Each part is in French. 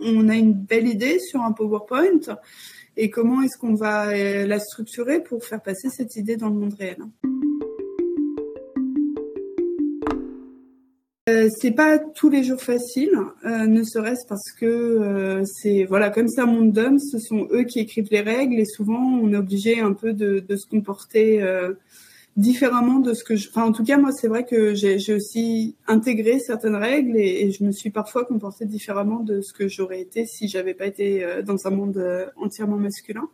on a une belle idée sur un PowerPoint et comment est-ce qu'on va la structurer pour faire passer cette idée dans le monde réel. Euh, c'est pas tous les jours facile, euh, ne serait-ce parce que euh, c'est voilà comme c'est un monde d'hommes, ce sont eux qui écrivent les règles et souvent on est obligé un peu de se comporter différemment de ce que je. Enfin, en tout cas, moi, c'est vrai que j'ai aussi intégré certaines règles et, je me suis parfois comportée différemment de ce que j'aurais été si j'avais pas été dans un monde entièrement masculin.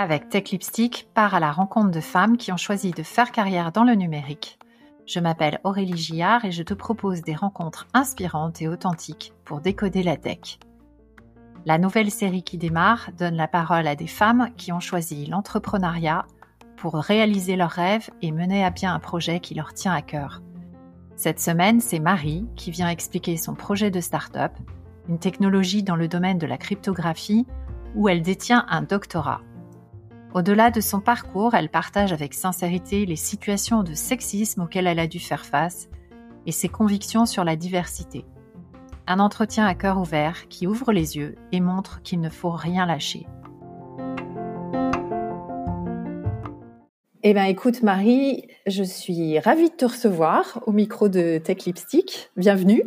avec Tech Lipstick, part à la rencontre de femmes qui ont choisi de faire carrière dans le numérique. Je m'appelle Aurélie Gillard et je te propose des rencontres inspirantes et authentiques pour décoder la tech. La nouvelle série qui démarre donne la parole à des femmes qui ont choisi l'entrepreneuriat pour réaliser leurs rêves et mener à bien un projet qui leur tient à cœur. Cette semaine, c'est Marie qui vient expliquer son projet de start-up, une technologie dans le domaine de la cryptographie où elle détient un doctorat. Au-delà de son parcours, elle partage avec sincérité les situations de sexisme auxquelles elle a dû faire face et ses convictions sur la diversité. Un entretien à cœur ouvert qui ouvre les yeux et montre qu'il ne faut rien lâcher. Eh bien, écoute, Marie, je suis ravie de te recevoir au micro de Tech Lipstick. Bienvenue.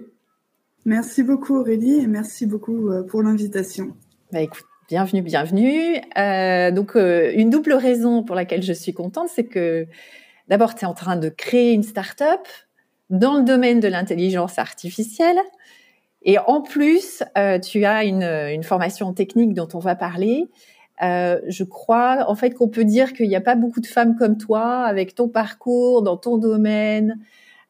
Merci beaucoup, Aurélie, et merci beaucoup euh, pour l'invitation. Bah, écoute, Bienvenue, bienvenue. Euh, donc, euh, une double raison pour laquelle je suis contente, c'est que d'abord, tu es en train de créer une start-up dans le domaine de l'intelligence artificielle. Et en plus, euh, tu as une, une, formation technique dont on va parler. Euh, je crois, en fait, qu'on peut dire qu'il n'y a pas beaucoup de femmes comme toi avec ton parcours dans ton domaine.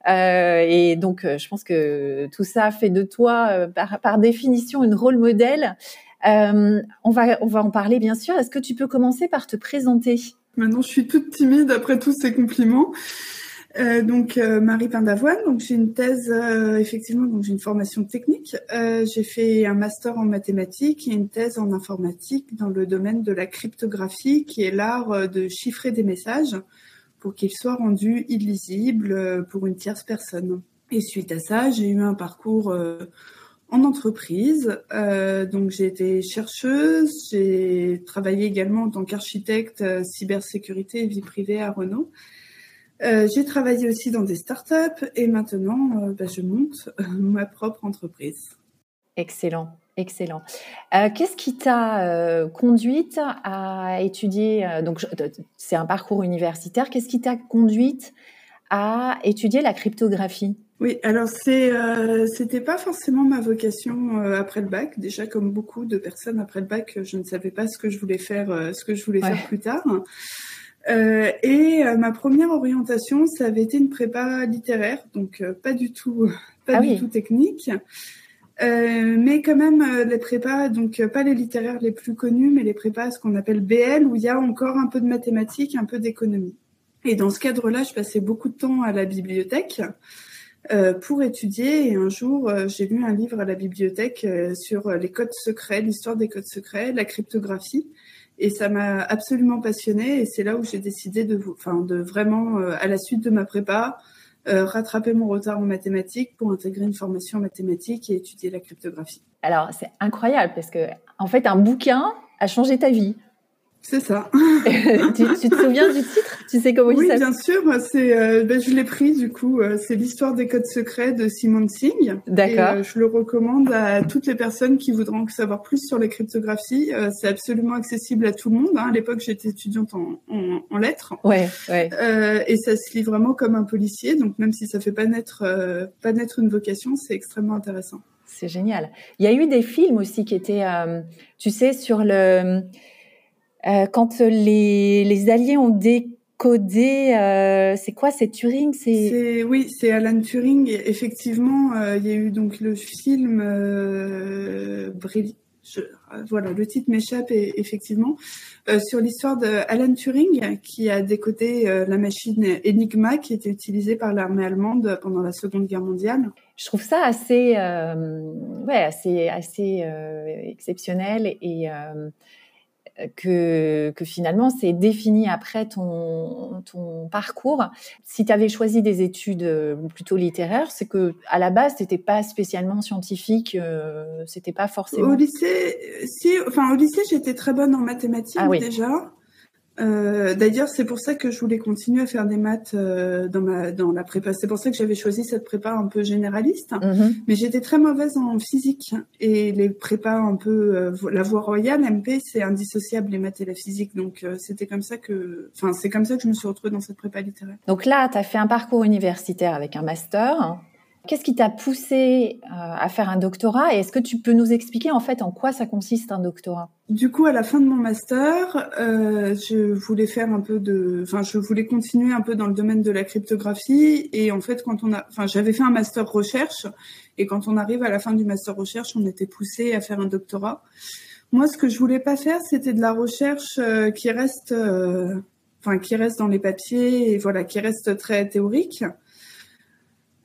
Euh, et donc, je pense que tout ça fait de toi, par, par définition, une rôle modèle euh, on, va, on va en parler bien sûr. Est-ce que tu peux commencer par te présenter? Maintenant, je suis toute timide après tous ces compliments. Euh, donc euh, Marie Pindavoine, donc j'ai une thèse effectivement, donc j'ai une formation technique. j'ai fait un master en mathématiques et une thèse en informatique dans le domaine de la cryptographie, qui est l'art de chiffrer des messages pour qu'ils soient rendus illisibles pour une tierce personne. Et suite à ça, j'ai eu un parcours en entreprise. Euh, donc j'ai été chercheuse, j'ai travaillé également en tant qu'architecte euh, cybersécurité et vie privée à Renault. Euh, j'ai travaillé aussi dans des startups et maintenant bah, je monte ma propre entreprise. Excellent, excellent. Qu'est-ce qui t'a conduite à étudier Donc c'est un parcours universitaire. Qu'est-ce qui t'a conduite à étudier la cryptographie? Oui, alors c'est euh, c'était pas forcément ma vocation euh, après le bac. Déjà, comme beaucoup de personnes après le bac, je ne savais pas ce que je voulais faire, euh, ce que je voulais faire plus tard. Euh, et ma première orientation, ça avait été une prépa littéraire, donc pas du tout, pas ah du tout technique. mais quand même les prépas, donc pas les littéraires les plus connus, mais les prépas ce qu'on appelle BL, où il y a encore un peu de mathématiques, un peu d'économie. Et dans ce cadre-là, je passais beaucoup de temps à la bibliothèque. Euh, pour étudier. Et un jour, euh, j'ai lu un livre à la bibliothèque euh, sur les codes secrets, l'histoire des codes secrets, la cryptographie. Et ça m'a absolument passionnée. Et c'est là où j'ai décidé de, enfin, de vraiment, à la suite de ma prépa, rattraper mon retard en mathématiques pour intégrer une formation en mathématiques et étudier la cryptographie. Alors, c'est incroyable parce que, en fait, un bouquin a changé ta vie. C'est ça. tu, te souviens du titre? Tu sais comment oui, il s'appelle? Oui, bien sûr. C'est, euh, ben, je l'ai pris du coup. Euh, c'est l'histoire des codes secrets de Simon Singh. D'accord. Euh, je le recommande à toutes les personnes qui voudront savoir plus sur les cryptographies. c'est absolument accessible à tout le monde. Hein. À l'époque, j'étais étudiante en, en, en lettres. Ouais, ouais. et ça se lit vraiment comme un policier. Donc même si ça fait pas naître, pas naître une vocation, c'est extrêmement intéressant. C'est génial. Il y a eu des films aussi qui étaient, tu sais, sur le euh, quand les, les, Alliés ont décodé, euh, c'est quoi C'est Turing? C'est oui, c'est Alan Turing. Effectivement, euh, il y a eu donc le film euh, voilà, le titre m'échappe effectivement sur l'histoire de Alan Turing qui a décodé la machine Enigma qui était utilisée par l'armée allemande pendant la Seconde Guerre mondiale. Je trouve ça assez, ouais, assez, assez exceptionnel et que, que finalement c'est défini après ton, ton parcours. Si tu avais choisi des études plutôt littéraires, c'est que à la base t'étais pas spécialement scientifique, euh, c'était pas forcément. Au lycée, si, enfin au lycée j'étais très bonne en mathématiques ah déjà. Euh, D'ailleurs, c'est pour ça que je voulais continuer à faire des maths euh, dans ma dans la prépa. C'est pour ça que j'avais choisi cette prépa un peu généraliste. Mhm. Mais j'étais très mauvaise en physique et les prépas un peu euh, la voie royale MP, c'est indissociable les maths et la physique. Donc euh, c'était comme ça que, enfin c'est comme ça que je me suis retrouvée dans cette prépa littéraire. Donc là, tu as fait un parcours universitaire avec un master. Qu'est-ce qui t'a poussé euh, à faire un doctorat et est-ce que tu peux nous expliquer en fait en quoi ça consiste un doctorat? Du coup, à la fin de mon master, euh, je voulais faire un peu de, enfin, je voulais continuer un peu dans le domaine de la cryptographie et en fait, quand on a, enfin, j'avais fait un master recherche et quand on arrive à la fin du master recherche, on était poussé à faire un doctorat. Moi, ce que je voulais pas faire, c'était de la recherche euh, qui reste, enfin, qui reste dans les papiers et voilà, qui reste très théorique.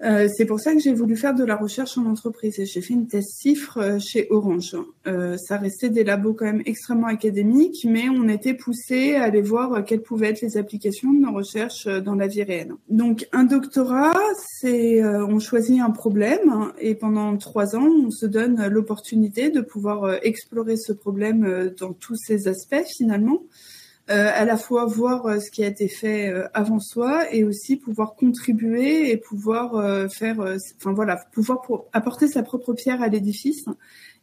Euh, c'est pour ça que j'ai voulu faire de la recherche en entreprise et j'ai fait une thèse cifre euh, chez Orange. Euh, ça restait des labos quand même extrêmement académiques, mais on était poussé à aller voir quelles pouvaient être les applications de nos recherches dans la vie réelle. Donc un doctorat, c'est on choisit un problème et pendant trois ans, on se donne l'opportunité de pouvoir explorer ce problème dans tous ses aspects finalement. Euh, à la fois voir euh, ce qui a été fait euh, avant soi et aussi pouvoir contribuer et pouvoir faire, enfin voilà, pouvoir apporter sa propre pierre à l'édifice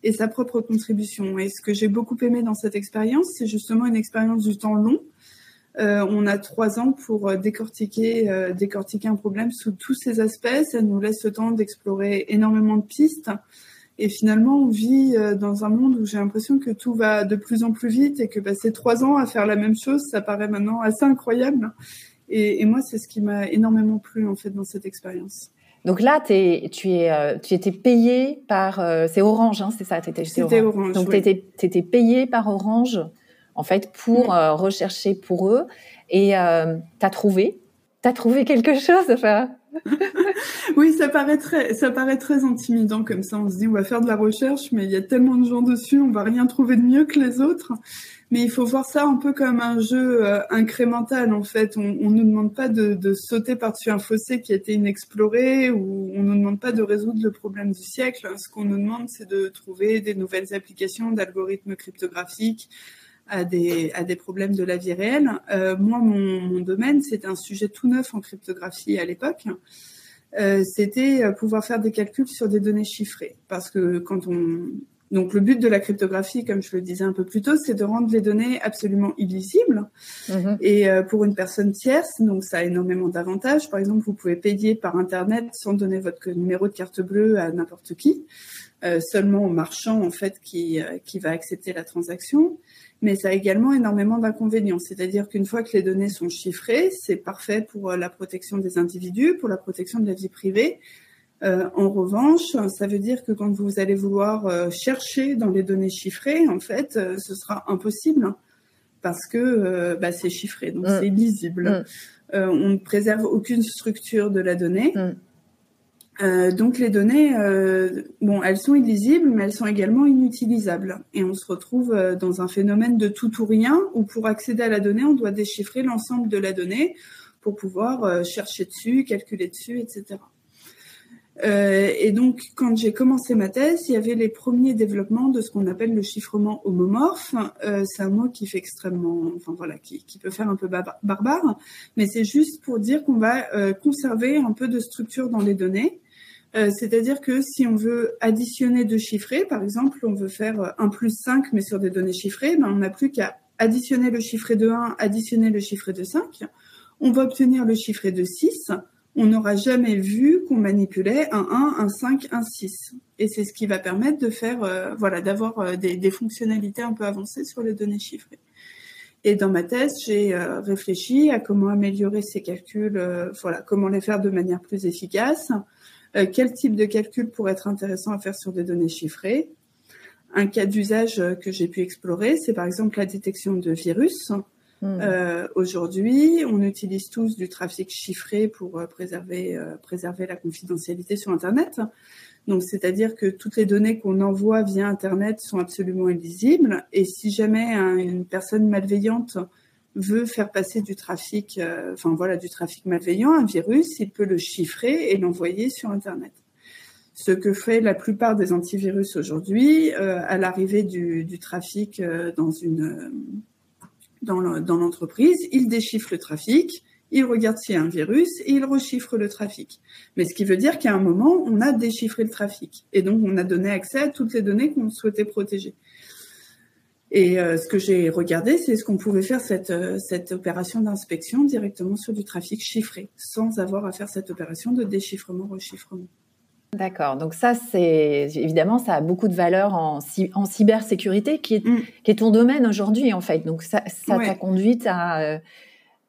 et sa propre contribution. Et ce que j'ai beaucoup aimé dans cette expérience, c'est justement une expérience du temps long. on a trois ans pour décortiquer, décortiquer un problème sous tous ses aspects. Ça nous laisse le temps d'explorer énormément de pistes. Et finalement, on vit euh, dans un monde où j'ai l'impression que tout va de plus en plus vite et que passer trois ans à faire la même chose, ça paraît maintenant assez incroyable. Et, et moi, c'est ce qui m'a énormément plu en fait dans cette expérience. Donc là, es, tu, es, euh, tu étais payé par... Euh, c'est Orange, hein, c'est ça C'était Orange. Donc tu étais, étais, payé par Orange, en fait, pour rechercher pour eux. Et euh, tu as trouvé T'as trouvé quelque chose enfin? Oui, ça paraît très, ça paraît très intimidant comme ça. On se dit, on va faire de la recherche, mais il y a tellement de gens dessus, on va rien trouver de mieux que les autres. Mais il faut voir ça un peu comme un jeu euh, incrémental en fait. On, on nous demande pas de, sauter par-dessus un fossé qui a été inexploré ou on nous demande pas de résoudre le problème du siècle. Ce qu'on nous demande, c'est de trouver des nouvelles applications d'algorithmes cryptographiques à des, à des problèmes de la vie réelle. Euh, moi, mon, mon domaine, c'était un sujet tout neuf en cryptographie à l'époque. Euh, c'était euh, pouvoir faire des calculs sur des données chiffrées. Parce que quand on... Donc le but de la cryptographie, comme je le disais un peu plus tôt, c'est de rendre les données absolument illisibles. Mm-hmm. Et euh, pour une personne tierce, donc ça a énormément d'avantages. Par exemple, vous pouvez payer par Internet sans donner votre numéro de carte bleue à n'importe qui, seulement au marchand en fait qui, qui va accepter la transaction mais ça a également énormément d'inconvénients. C'est-à-dire qu'une fois que les données sont chiffrées, c'est parfait pour euh, la protection des individus, pour la protection de la vie privée. Euh, en revanche, ça veut dire que quand vous allez vouloir euh, chercher dans les données chiffrées, en fait, ce sera impossible parce que bah, c'est chiffré, donc mm. c'est lisible. Mm. on ne préserve aucune structure de la donnée. Mm. Euh, donc les données, euh, bon, elles sont illisibles, mais elles sont également inutilisables. Et on se retrouve euh, dans un phénomène de tout ou rien, où pour accéder à la donnée, on doit déchiffrer l'ensemble de la donnée pour pouvoir chercher dessus, calculer dessus, etc. et donc, quand j'ai commencé ma thèse, il y avait les premiers développements de ce qu'on appelle le chiffrement homomorphe. c'est un mot qui fait extrêmement, enfin voilà, qui, qui peut faire un peu barbare, mais c'est juste pour dire qu'on va conserver un peu de structure dans les données euh, c'est-à-dire que si on veut additionner deux chiffrés, par exemple, on veut faire 1 plus 5, mais sur des données chiffrées, ben, on n'a plus qu'à additionner le chiffré de 1, additionner le chiffré de 5. On va obtenir le chiffré de 6. On n'aura jamais vu qu'on manipulait un 1, un 5, un 6. Et c'est ce qui va permettre de faire, euh, voilà, d'avoir euh, des, fonctionnalités un peu avancées sur les données chiffrées. Et dans ma thèse, j'ai réfléchi à comment améliorer ces calculs, voilà, comment les faire de manière plus efficace, euh, quel type de calcul pourrait être intéressant à faire sur des données chiffrées? Un cas d'usage euh, que j'ai pu explorer, c'est par exemple la détection de virus. Hmm. Euh, aujourd'hui, on utilise tous du trafic chiffré pour euh, préserver, euh, préserver la confidentialité sur Internet. Donc, c'est-à-dire que toutes les données qu'on envoie via Internet sont absolument illisibles. Et si jamais une personne malveillante veut faire passer du trafic, enfin voilà, du trafic malveillant, un virus, il peut le chiffrer et l'envoyer sur Internet. Ce que fait la plupart des antivirus aujourd'hui, à l'arrivée du, trafic dans une dans l'entreprise, il déchiffre le trafic, il regarde s'il y a un virus et il rechiffre le trafic. Mais ce qui veut dire qu'à un moment, on a déchiffré le trafic. Et donc, on a donné accès à toutes les données qu'on souhaitait protéger. Et euh, ce que j'ai regardé, c'est ce qu'on pouvait faire cette, euh, cette opération d'inspection directement sur du trafic chiffré, sans avoir à faire cette opération de déchiffrement-rechiffrement. D'accord. Donc ça, c'est évidemment, ça a beaucoup de valeur en, en cybersécurité, qui est, mm. qui est ton domaine aujourd'hui, en fait. Donc ça, ça t'a conduite à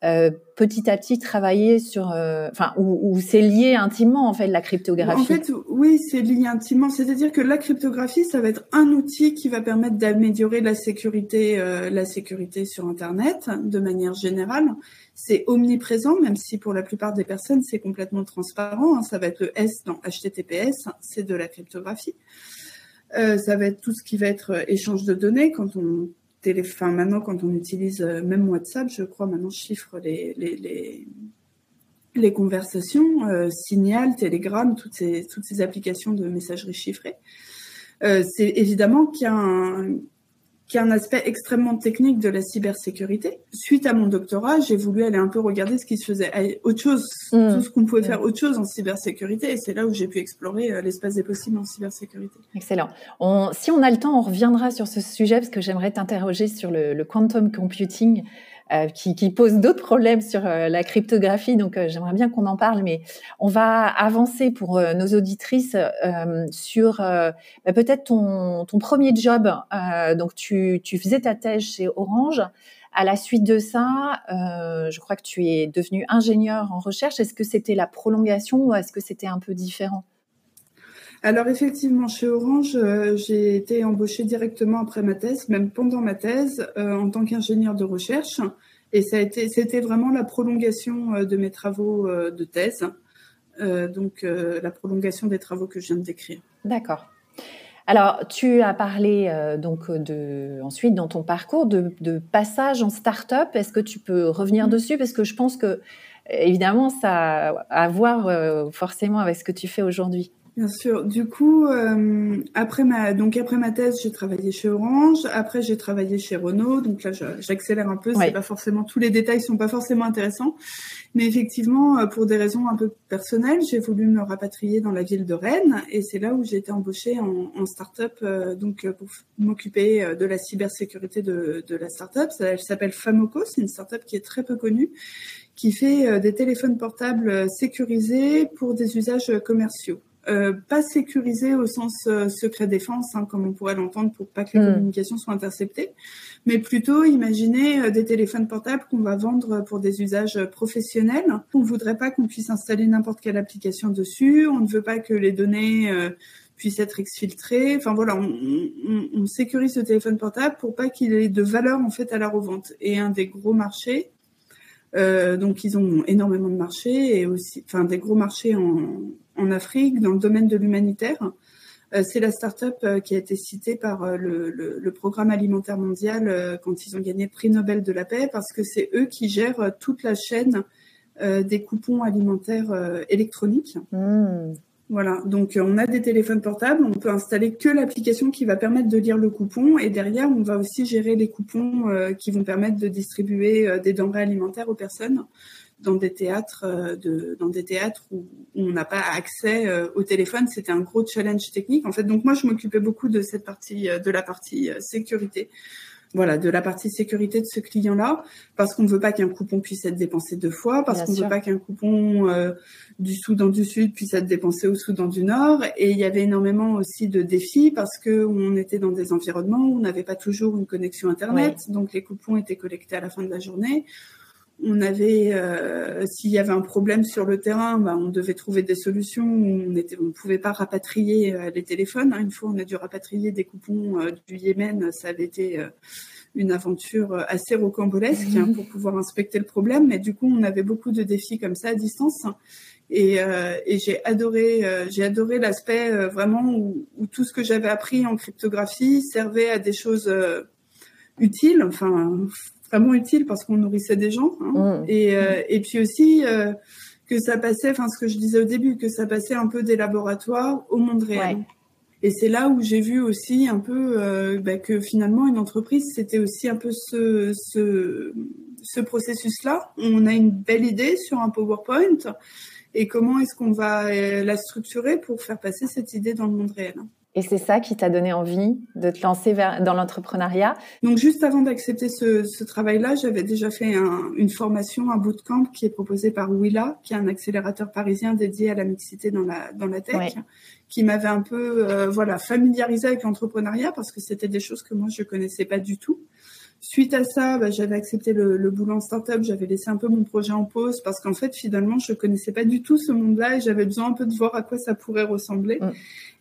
euh, petit à petit travailler sur, euh, enfin, où, c'est lié intimement en fait la cryptographie. En fait, oui, c'est lié intimement. C'est-à-dire que la cryptographie, ça va être un outil qui va permettre d'améliorer la sécurité, euh, la sécurité sur Internet de manière générale. C'est omniprésent, même si pour la plupart des personnes c'est complètement transparent. Hein. Ça va être le S dans HTTPS, c'est de la cryptographie. Ça va être tout ce qui va être échange de données quand on Maintenant, quand on utilise euh, même WhatsApp, je crois, maintenant, chiffre les, les, les, conversations, euh, Signal, Telegram, toutes ces, toutes ces applications de messagerie chiffrée. Euh, c'est évidemment qu'il y a un, qui est un aspect extrêmement technique de la cybersécurité. Suite à mon doctorat, j'ai voulu aller un peu regarder ce qui se faisait, autre chose, mmh. tout ce qu'on pouvait faire autre chose en cybersécurité, et c'est là où j'ai pu explorer euh, l'espace des possibles en cybersécurité. Excellent. On, si on a le temps, on reviendra sur ce sujet parce que j'aimerais t'interroger sur le, le, quantum computing. Euh, qui, qui, pose d'autres problèmes sur euh, la cryptographie. Donc, euh, j'aimerais bien qu'on en parle, mais on va avancer pour nos auditrices sur bah, peut-être ton, ton, premier job. donc, tu, tu, faisais ta thèse chez Orange. À la suite de ça, je crois que tu es devenu ingénieur en recherche. Est-ce que c'était la prolongation ou est-ce que c'était un peu différent? Alors effectivement, chez Orange, j'ai été embauchée directement après ma thèse, même pendant ma thèse, en tant qu'ingénieur de recherche. Et ça a été, c'était vraiment la prolongation euh, de mes travaux euh, de thèse, euh, donc la prolongation des travaux que je viens de décrire. D'accord. Alors, tu as parlé donc de ensuite dans ton parcours de, passage en start-up. Est-ce que tu peux revenir mmh. dessus? Parce que je pense que évidemment ça a à voir forcément avec ce que tu fais aujourd'hui. Bien sûr. Du coup, euh, après ma donc après ma thèse, j'ai travaillé chez Orange. Après, j'ai travaillé chez Renault. Donc là, j'accélère un peu. C'est pas forcément tous les détails sont pas forcément intéressants, mais effectivement, euh, pour des raisons un peu personnelles, j'ai voulu me rapatrier dans la ville de Rennes, et c'est là où j'ai été embauchée en, en start-up, euh, donc pour m'occuper de la cybersécurité de, de la start-up. Elle s'appelle Famoco. C'est une start-up qui est très peu connue, qui fait des téléphones portables sécurisés pour des usages commerciaux. Euh, pas sécurisé au sens euh, secret défense, hein, comme on pourrait l'entendre, pour pas que les hmm. communications soient interceptées, mais plutôt imaginer euh, des téléphones portables qu'on va vendre pour des usages professionnels. On ne voudrait pas qu'on puisse installer n'importe quelle application dessus. On ne veut pas que les données puissent être exfiltrées. Enfin voilà, on, on, on sécurise ce téléphone portable pour pas qu'il ait de valeur en fait à la revente. Et un des gros marchés, euh, donc ils ont énormément de marchés et aussi, enfin des gros marchés en, en Afrique, dans le domaine de l'humanitaire. Euh, c'est la start-up euh, qui a été citée par euh, le, le, Programme alimentaire mondial quand ils ont gagné le prix Nobel de la paix, parce que c'est eux qui gèrent toute la chaîne des coupons alimentaires électroniques. Mmh. Voilà, donc on a des téléphones portables, on peut installer que l'application qui va permettre de lire le coupon et derrière on va aussi gérer les coupons qui vont permettre de distribuer des denrées alimentaires aux personnes dans des théâtres, euh, de, dans des théâtres où, on n'a pas accès euh, au téléphone. C'était un gros challenge technique. En fait, donc moi, je m'occupais beaucoup de cette partie, euh, de la partie sécurité. Voilà, de la partie sécurité de ce client-là, parce qu'on ne veut pas qu'un coupon puisse être dépensé deux fois, parce qu'on ne veut pas qu'un coupon du Soudan du Sud puisse être dépensé au Soudan du Nord. Et il y avait énormément aussi de défis parce que on était dans des environnements où on n'avait pas toujours une connexion Internet, donc les coupons étaient collectés à la fin de la journée on avait, euh, s'il y avait un problème sur le terrain, bah, on devait trouver des solutions. On était, on ne pouvait pas rapatrier euh, les téléphones. Hein. Une fois, on a dû rapatrier des coupons euh, du Yémen. Ça avait été une aventure assez rocambolesque hein, pour pouvoir inspecter le problème. Mais du coup, on avait beaucoup de défis comme ça à distance. Et, euh, et j'ai adoré, euh, j'ai adoré l'aspect euh, vraiment où, où, tout ce que j'avais appris en cryptographie servait à des choses utiles, enfin vraiment utiles parce qu'on nourrissait des gens. Hein. Mmh. Et, et puis aussi que ça passait, enfin ce que je disais au début, que ça passait un peu des laboratoires au monde réel. Et c'est là où j'ai vu aussi un peu euh, bah, que finalement une entreprise, c'était aussi un peu ce, ce, ce processus-là. On a une belle idée sur un PowerPoint et comment est-ce qu'on va euh, la structurer pour faire passer cette idée dans le monde réel. Et c'est ça qui t'a donné envie de te lancer vers, dans l'entrepreneuriat? Donc juste avant d'accepter ce, ce travail-là, j'avais déjà fait un, une formation, un bootcamp qui est proposé par Willa, qui est un accélérateur parisien dédié à la mixité dans la, dans la tech, qui m'avait un peu euh, voilà familiarisé avec l'entrepreneuriat parce que c'était des choses que moi je connaissais pas du tout. Suite à ça, bah, j'avais accepté le, le boulot en startup, j'avais laissé un peu mon projet en pause parce qu'en fait, finalement, je connaissais pas du tout ce monde-là et j'avais besoin un peu de voir à quoi ça pourrait ressembler. Mm.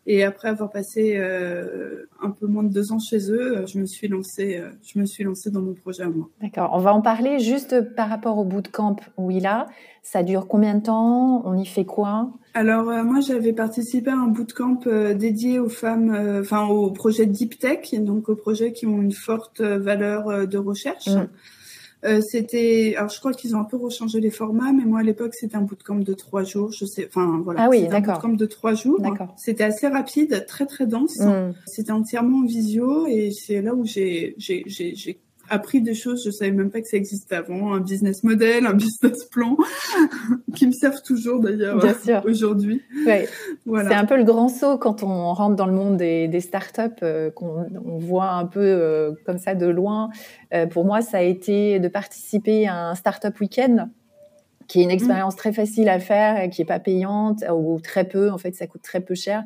Et après avoir passé euh, un peu moins de deux ans chez eux, euh, je me suis lancée, euh, je me suis lancée dans mon projet à moi. D'accord. On va en parler juste par rapport au bootcamp où il a. Ça dure combien de temps? On y fait quoi? Alors moi, j'avais participé à un bootcamp dédié aux femmes, enfin au projet Deep Tech, donc aux projets qui ont une forte valeur de recherche. Mm. Euh, c'était, alors je crois qu'ils ont un peu rechangé les formats, mais moi à l'époque c'était un bootcamp de trois jours. Je sais, enfin voilà, ah oui, d'accord. Un bootcamp de trois jours. C'était assez rapide, très très dense. Hmm. C'était entièrement en visio et c'est là où j'ai j'ai j'ai appris des choses, je savais même pas que ça existait avant, un business model, un business plan, qui me servent toujours d'ailleurs aujourd'hui. Ouais. Voilà. C'est un peu le grand saut quand on rentre dans le monde des, des startups, euh, qu'on on voit un peu euh, comme ça de loin. Euh, pour moi, ça a été de participer à un startup week-end qui est une mmh. expérience très facile à faire et qui est pas payante ou très peu. En fait, ça coûte très peu cher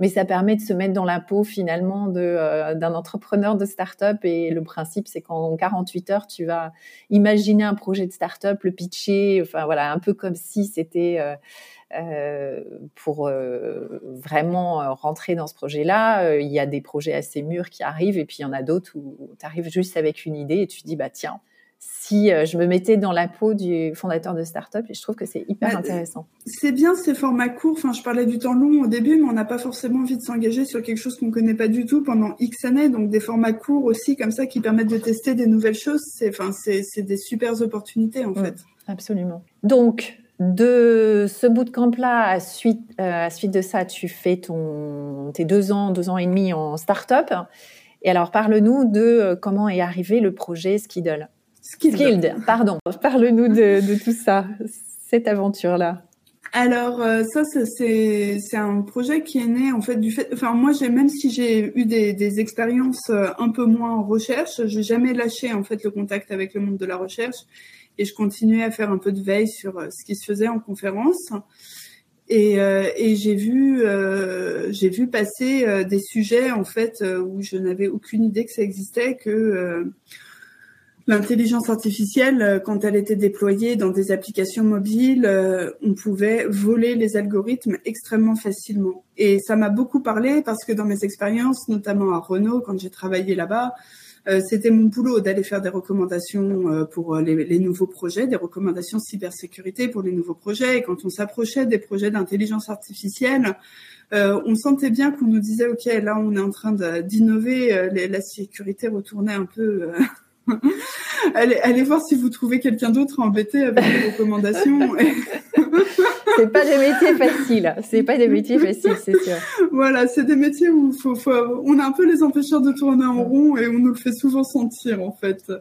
mais ça permet de se mettre dans la peau finalement de euh, d'un entrepreneur de start-up. Et le principe c'est qu'en 48 heures tu vas imaginer un projet de start-up, le pitcher, enfin voilà, un peu comme si c'était euh, euh, pour vraiment rentrer dans ce projet-là, il y a des projets assez mûrs qui arrivent. Et puis il y en a d'autres où tu arrives juste avec une idée et tu dis bah tiens, si euh, je me mettais dans la peau du fondateur de start-up et je trouve que c'est hyper bah, intéressant. C'est bien ces formats courts. Enfin, je parlais du temps long au début, mais on n'a pas forcément envie de s'engager sur quelque chose qu'on connaît pas du tout pendant X années. Donc, des formats courts aussi, comme ça, qui permettent de tester des nouvelles choses. C'est, enfin, c'est, des super opportunités, en fait. Absolument. Donc, de ce bootcamp-là, à suite, euh, à suite de ça, tu fais ton, tes deux ans, deux ans et demi en start-up. Et alors, parle-nous de euh, comment est arrivé le projet Skiddle. Skilled. pardon. Parle-nous de, tout ça, cette aventure-là. Alors euh, ça c'est un projet qui est né en fait du fait enfin moi même si j'ai eu des, des expériences euh, un peu moins en recherche j'ai jamais lâché en fait le contact avec le monde de la recherche et je continuais à faire un peu de veille sur euh, ce qui se faisait en conférence et, et j'ai vu j'ai vu passer des sujets en fait où je n'avais aucune idée que ça existait que L'intelligence artificielle, euh, quand elle était déployée dans des applications mobiles, euh, on pouvait voler les algorithmes extrêmement facilement. Et ça m'a beaucoup parlé parce que dans mes expériences, notamment à Renault, quand j'ai travaillé là-bas, euh, c'était mon boulot d'aller faire des recommandations pour les, nouveaux projets, des recommandations cybersécurité pour les nouveaux projets. Et quand on s'approchait des projets d'intelligence artificielle, on sentait bien qu'on nous disait, OK, là, on est en train d'innover, la sécurité retournait un peu allez, allez voir si vous trouvez quelqu'un d'autre embêté avec des recommandations. c'est pas des métiers faciles. C'est pas des métiers faciles, c'est sûr. Voilà, c'est des métiers où faut, faut, on a un peu les empêcheurs de tourner en rond et on nous le fait souvent sentir en fait.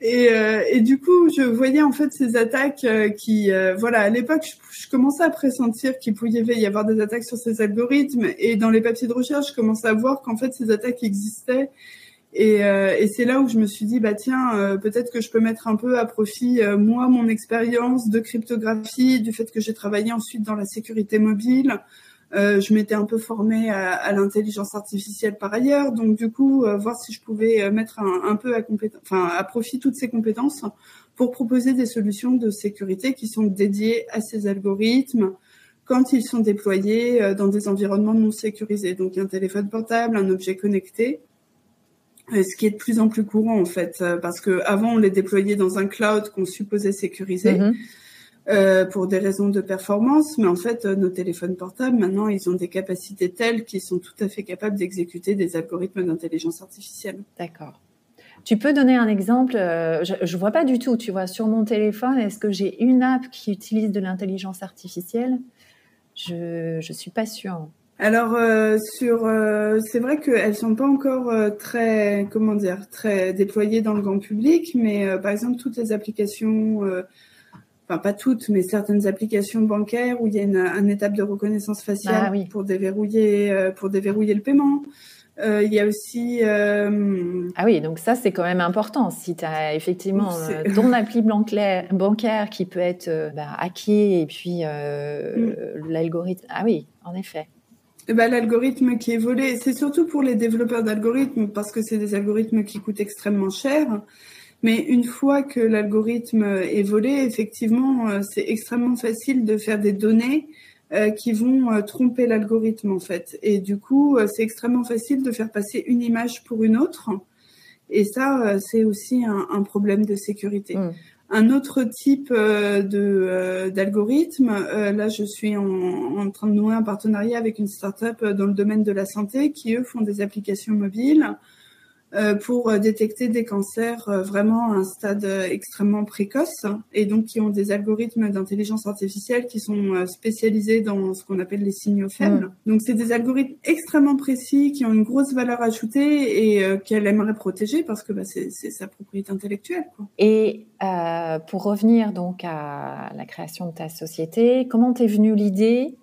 Et, euh, et du coup, je voyais en fait ces attaques euh, qui, euh, voilà, à l'époque, je, je, commençais à pressentir qu'il pouvait y avoir des attaques sur ces algorithmes et dans les papiers de recherche, je commençais à voir qu'en fait ces attaques existaient et, euh, et c'est là où je me suis dit, bah tiens, euh, peut-être que je peux mettre un peu à profit euh, moi mon expérience de cryptographie, du fait que j'ai travaillé ensuite dans la sécurité mobile. je m'étais un peu formée à, l'intelligence artificielle par ailleurs, donc du coup voir si je pouvais mettre un, peu à profit toutes ces compétences pour proposer des solutions de sécurité qui sont dédiées à ces algorithmes quand ils sont déployés dans des environnements non sécurisés, donc un téléphone portable, un objet connecté ce qui est de plus en plus courant en fait, parce que avant on les déployait dans un cloud qu'on supposait sécuriser. Mm-hmm. Euh, pour des raisons de performance, mais en fait, nos téléphones portables, maintenant, ils ont des capacités telles qu'ils sont tout à fait capables d'exécuter des algorithmes d'intelligence artificielle. D'accord. Tu peux donner un exemple euh, Je ne vois pas du tout, tu vois, sur mon téléphone, est-ce que j'ai une app qui utilise de l'intelligence artificielle? Je ne suis pas sûre. Alors euh, sur, euh, c'est vrai qu'elles sont pas encore euh, très, comment dire, très déployées dans le grand public, mais par exemple toutes les applications, enfin pas toutes, mais certaines applications bancaires où il y a une, étape de reconnaissance faciale ah pour déverrouiller, pour déverrouiller le paiement. il y a aussi. Ah oui, donc ça, c'est quand même important. Si tu as effectivement ton appli bancaire qui peut être bah, hacké et puis mm. l'algorithme. Ah oui, en effet. Eh ben, l'algorithme qui est volé, c'est surtout pour les développeurs d'algorithmes parce que c'est des algorithmes qui coûtent extrêmement cher. Mais une fois que l'algorithme est volé, effectivement, euh, c'est extrêmement facile de faire des données euh, qui vont euh, tromper l'algorithme en fait. Et du coup, c'est extrêmement facile de faire passer une image pour une autre. Et ça, c'est aussi un, problème de sécurité. Mmh. Un autre type euh, de euh, d'algorithme, euh, là je suis en, en, train de nouer un partenariat avec une start-up dans le domaine de la santé qui eux font des applications mobiles pour euh, détecter des cancers euh, vraiment à un stade extrêmement précoce et donc qui ont des algorithmes d'intelligence artificielle qui sont spécialisés dans ce qu'on appelle les signaux faibles. Donc c'est des algorithmes extrêmement précis qui ont une grosse valeur ajoutée et qu'elle aimerait protéger parce que bah, c'est sa propriété intellectuelle. Quoi. Et euh, pour revenir donc à la création de ta société, comment t'es venue l'idée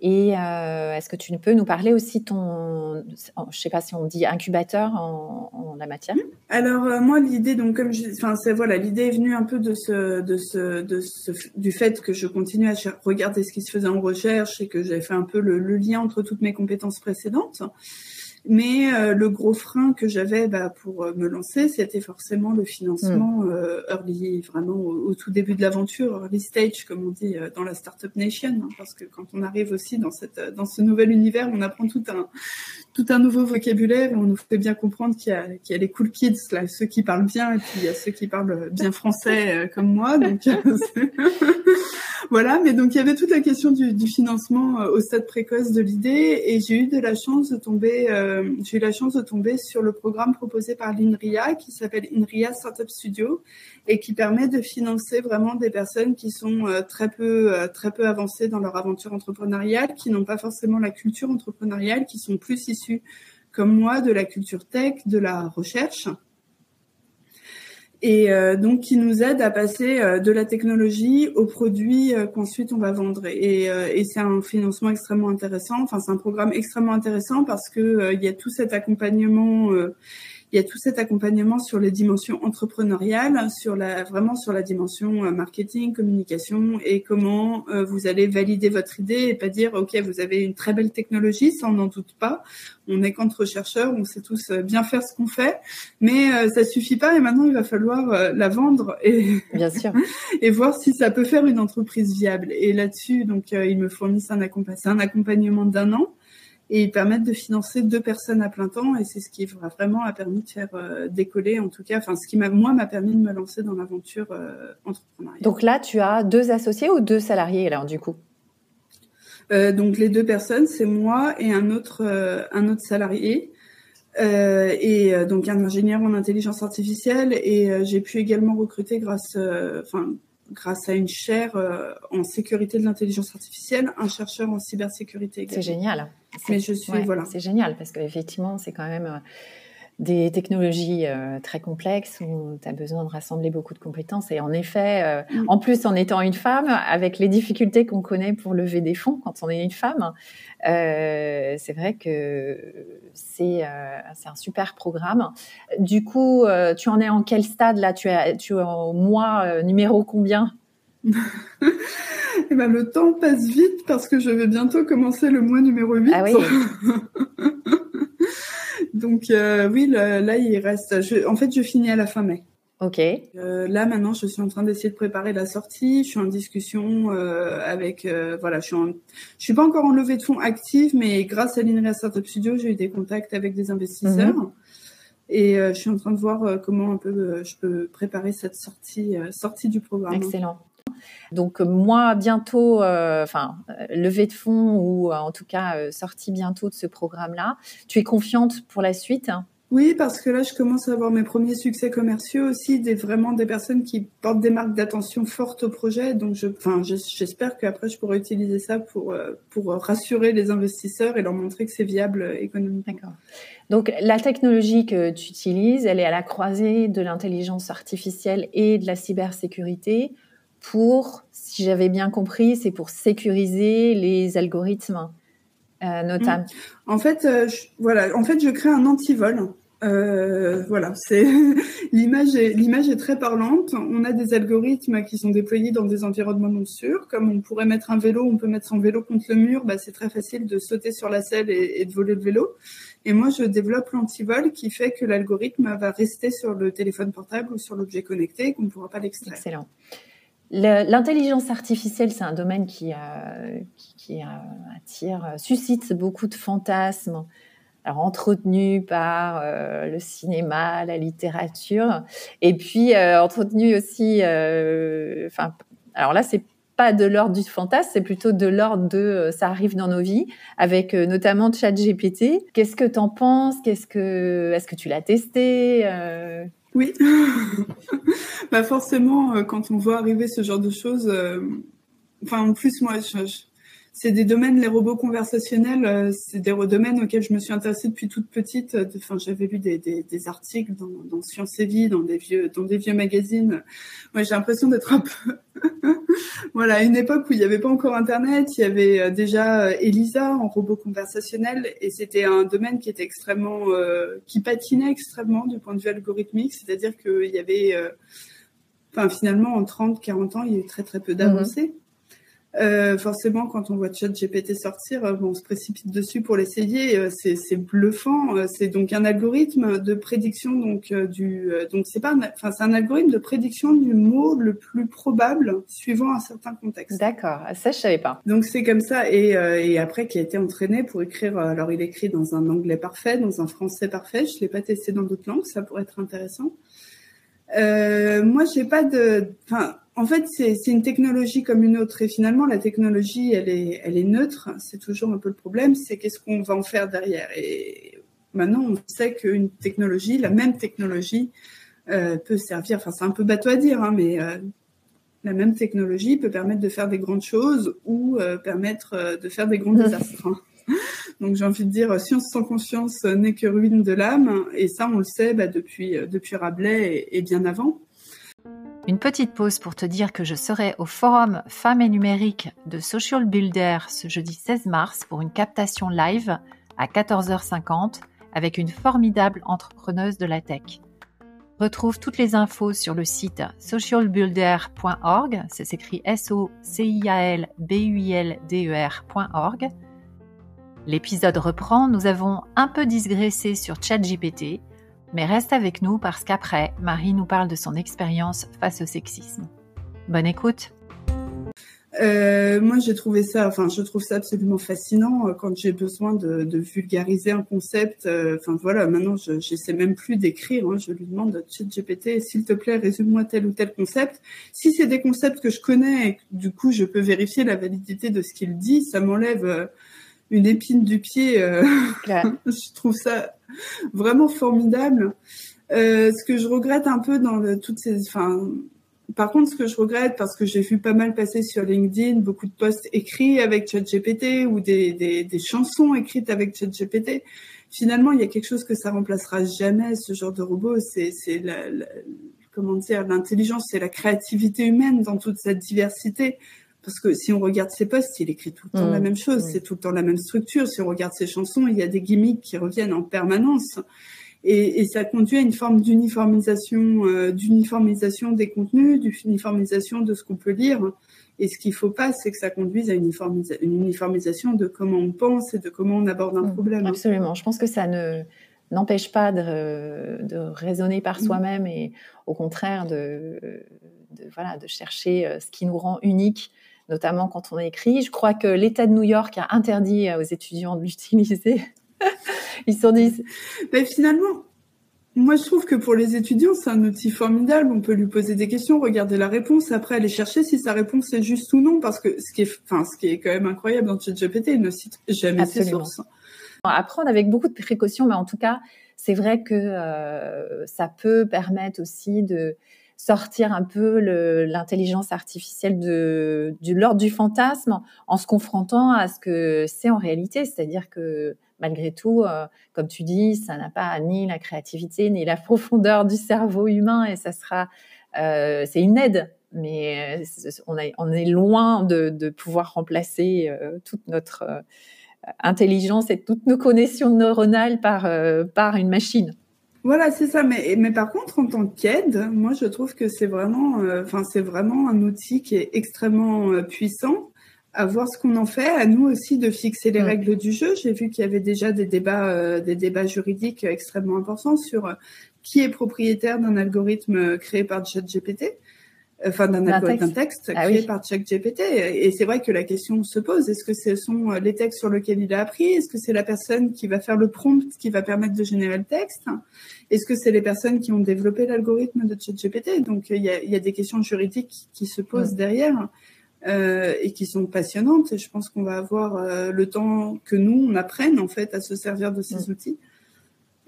et euh, est-ce que tu peux nous parler aussi de ton, je ne sais pas si on dit incubateur en, la matière? Alors euh, moi l'idée donc enfin c'est voilà l'idée est venue un peu de ce de ce de ce du fait que je continue à regarder ce qui se faisait en recherche et que j'ai fait un peu le, lien entre toutes mes compétences précédentes. Mais euh, le gros frein que j'avais bah, pour euh, me lancer, c'était forcément le financement mm. euh, early, vraiment au, tout début de l'aventure, early stage, comme on dit dans la startup nation, hein, parce que quand on arrive aussi dans cette, dans ce nouvel univers, on apprend tout un, tout un nouveau vocabulaire on nous fait bien comprendre qu'il y a, les cool kids, là, ceux qui parlent bien, et puis il y a ceux qui parlent bien français comme moi. Donc voilà, mais donc il y avait toute la question du, financement au stade précoce de l'idée, et j'ai eu de la chance de tomber euh, j'ai eu la chance de tomber sur le programme proposé par l'INRIA qui s'appelle INRIA Startup Studio et qui permet de financer vraiment des personnes qui sont euh, très peu euh, très peu avancées dans leur aventure entrepreneuriale, qui n'ont pas forcément la culture entrepreneuriale, qui sont plus comme moi de la culture tech, de la recherche et euh, donc qui nous aide à passer euh, de la technologie aux produits euh, qu'ensuite on va vendre. Et, et c'est un financement extrêmement intéressant. Enfin, c'est un programme extrêmement intéressant parce que il y a tout cet accompagnement il y a tout cet accompagnement sur les dimensions entrepreneuriales, sur la vraiment sur la dimension euh, marketing, communication et comment euh, vous allez valider votre idée et pas dire ok vous avez une très belle technologie, ça on n'en doute pas. On est qu'entre chercheurs, on sait tous euh, bien faire ce qu'on fait, mais ça suffit pas et maintenant il va falloir la vendre et bien sûr et voir si ça peut faire une entreprise viable. Et là-dessus donc ils me fournissent un, un accompagnement d'un an et ils permettent de financer deux personnes à plein temps et c'est ce qui vraiment a permis de faire euh, décoller en tout cas enfin ce qui m'a moi m'a permis de me lancer dans l'aventure euh, entrepreneuriale. Donc là tu as deux associés ou deux salariés alors du coup? Euh, donc les deux personnes c'est moi et un autre un autre salarié et donc un ingénieur en intelligence artificielle et j'ai pu également recruter grâce enfin grâce à une chaire en sécurité de l'intelligence artificielle, un chercheur en cybersécurité. C'est génial. Mais je suis voilà. C'est génial parce qu'effectivement, c'est quand même euh, des technologies euh, très complexes où tu as besoin de rassembler beaucoup de compétences. Et en effet, euh, mm. en plus en étant une femme, avec les difficultés qu'on connaît pour lever des fonds quand on est une femme, c'est vrai que c'est un super programme. Du coup, tu en es en quel stade là? Tu es, tu es au mois numéro combien? Eh ben, le temps passe vite parce que je vais bientôt commencer le mois numéro 8. Ah oui. Donc euh, oui, là, il reste. en fait, je finis à la fin mai. Ok. Euh, là maintenant, je suis en train d'essayer de préparer la sortie. Je suis en discussion euh, avec. voilà, je suis. je suis pas encore en levée de fonds active, mais grâce à l'INRIA Startup Studio, j'ai eu des contacts avec des investisseurs. Mhm. Et je suis en train de voir comment un peu je peux préparer cette sortie, sortie du programme. Excellent. Donc moi, bientôt, enfin, levée de fonds ou en tout cas sortie bientôt de ce programme-là. Tu es confiante pour la suite? Oui, parce que là, je commence à avoir mes premiers succès commerciaux aussi, des, vraiment des personnes qui portent des marques d'attention fortes au projet. Donc, je, enfin, j'espère qu'après, je pourrai utiliser ça pour, euh, pour rassurer les investisseurs et leur montrer que c'est viable économiquement. D'accord. Donc, la technologie que tu utilises, elle est à la croisée de l'intelligence artificielle et de la cybersécurité pour, si j'avais bien compris, c'est pour sécuriser les algorithmes. Euh, notamment. En fait, euh, voilà, en fait, je crée un antivol euh, voilà, c'est l'image est l'image est très parlante. On a des algorithmes qui sont déployés dans des environnements non sûrs, comme on pourrait mettre un vélo, on peut mettre son vélo contre le mur. Bah, c'est très facile de sauter sur la selle et, de voler le vélo. Et moi, je développe l'antivol qui fait que l'algorithme va rester sur le téléphone portable ou sur l'objet connecté, qu'on ne pourra pas l'extraire. Excellent. L'intelligence artificielle, c'est un domaine qui, euh, qui, qui attire, suscite beaucoup de fantasmes alors entretenu par euh, le cinéma, la littérature, et puis euh, entretenu aussi. Euh, enfin, alors là, c'est pas de l'ordre du fantasme, c'est plutôt de l'ordre de ça arrive dans nos vies, avec notamment ChatGPT. Qu'est-ce que tu en penses? Qu'est-ce que est-ce que tu l'as testé? Oui, bah forcément, quand on voit arriver ce genre de choses, enfin en plus moi, je c'est des domaines, les robots conversationnels, euh, c'est des domaines auxquels je me suis intéressée depuis toute petite. Euh, enfin, j'avais lu des, des, des, articles dans, dans Science et Vie, dans des vieux, dans des vieux magazines. Moi, j'ai l'impression d'être un peu, voilà, à une époque où il n'y avait pas encore Internet, il y avait euh, déjà Elisa en robot conversationnel, et c'était un domaine qui était extrêmement, qui patinait extrêmement du point de vue algorithmique, c'est-à-dire qu'il y avait, enfin, finalement, en 30, 40 ans, il y a eu très très peu d'avancées. Euh, forcément, quand on voit ChatGPT sortir, euh, on se précipite dessus pour l'essayer. Euh, c'est bluffant. C'est donc un algorithme de prédiction donc du donc c'est pas enfin c'est un algorithme de prédiction du mot le plus probable suivant un certain contexte. D'accord, ça je savais pas. Donc c'est comme ça et, et après qui a été entraîné pour écrire. Alors il écrit dans un anglais parfait, dans un français parfait. Je l'ai pas testé dans d'autres langues, ça pourrait être intéressant. Euh, moi, j'ai pas de. Enfin, en fait, c'est une technologie comme une autre. Et finalement, la technologie, elle est, elle est neutre. C'est toujours un peu le problème. C'est qu'est-ce qu'on va en faire derrière. Et maintenant, on sait qu'une technologie, la même technologie, euh, peut servir. Enfin, c'est un peu bateau à dire, hein, mais euh, la même technologie peut permettre de faire des grandes choses ou euh, permettre de faire des grands mmh. désastres. Hein. Donc j'ai envie de dire, science sans conscience n'est que ruine de l'âme, et ça on le sait bah, depuis, depuis Rabelais et, bien avant. Une petite pause pour te dire que je serai au forum Femmes et numérique de Social Builder ce jeudi 16 mars pour une captation live à 14h50 avec une formidable entrepreneuse de la tech. Retrouve toutes les infos sur le site socialbuilder.org, c'est s'écrit S-O-C-I-A-L-B-U-I-L-D-E-R.org L'épisode reprend, nous avons un peu digressé sur ChatGPT, mais reste avec nous parce qu'après, Marie nous parle de son expérience face au sexisme. Bonne écoute. Euh, moi, j'ai trouvé ça, enfin, je trouve ça absolument fascinant euh, quand j'ai besoin de, vulgariser un concept. Euh, enfin, voilà, maintenant, je n'essaie même plus d'écrire. Hein, je lui demande ChatGPT, s'il te plaît, résume-moi tel ou tel concept. Si c'est des concepts que je connais et que, du coup, je peux vérifier la validité de ce qu'il dit, ça m'enlève une épine du pied. Euh, je trouve ça vraiment formidable. Euh, ce que je regrette un peu dans toutes ces, enfin, par contre, ce que je regrette, parce que j'ai vu pas mal passer sur LinkedIn, beaucoup de posts écrits avec ChatGPT ou des, des, chansons écrites avec ChatGPT, finalement, il y a quelque chose que ça remplacera jamais, ce genre de robot. C'est, comment dire, l'intelligence, c'est la créativité humaine dans toute cette diversité. Parce que si on regarde ses posts, il écrit tout le temps la mmh. même chose, c'est tout le temps la même structure. Si on regarde ses chansons, il y a des gimmicks qui reviennent en permanence. Et, et ça conduit à une forme d'uniformisation, euh, d'uniformisation des contenus, d'uniformisation de ce qu'on peut lire. Et ce qu'il faut pas, c'est que ça conduise à une, une, uniformisation de comment on pense et de comment on aborde un mmh. problème. Absolument. Je pense que ça ne n'empêche pas de, de, raisonner par mmh. soi-même et au contraire de, de, voilà, de chercher euh, ce qui nous rend unique notamment quand on écrit. Je crois que l'État de New York a interdit aux étudiants de l'utiliser. Ils se sont dit. Mais finalement, Moi, je trouve que pour les étudiants, c'est un outil formidable. On peut lui poser des questions, regarder la réponse, après aller chercher si sa réponse est juste ou non, parce que ce qui est, enfin, ce qui est quand même incroyable dans ChatGPT, il ne cite jamais ses sources. Apprendre avec beaucoup de précautions, mais en tout cas, c'est vrai que euh, ça peut permettre aussi de sortir un peu l'intelligence artificielle de, du l'ordre du fantasme en se confrontant à ce que c'est en réalité, c'est-à-dire que malgré tout, euh, comme tu dis, ça n'a pas ni la créativité ni la profondeur du cerveau humain et ça sera, euh, c'est une aide, mais euh, on, on, est loin de, de pouvoir remplacer euh, toute notre intelligence et toutes nos connexions neuronales par par une machine. Voilà, c'est ça. Mais, mais par contre, en tant qu'aide, moi, je trouve que c'est vraiment, euh, enfin, c'est vraiment un outil qui est extrêmement euh, puissant. À voir ce qu'on en fait. À nous aussi de fixer les règles du jeu. J'ai vu qu'il y avait déjà des débats, euh, des débats juridiques extrêmement importants sur qui est propriétaire d'un algorithme créé par ChatGPT enfin d'un algorithme, texte. ah créé par ChatGPT. Et c'est vrai que la question se pose est-ce que ce sont les textes sur lesquels il a appris? Est-ce que c'est la personne qui va faire le prompt qui va permettre de générer le texte? Est-ce que c'est les personnes qui ont développé l'algorithme de ChatGPT? Donc il y a, y a, des questions juridiques qui se posent derrière. Euh, et qui sont passionnantes. Et je pense qu'on va avoir euh, le temps que nous on apprenne en fait à se servir de ces outils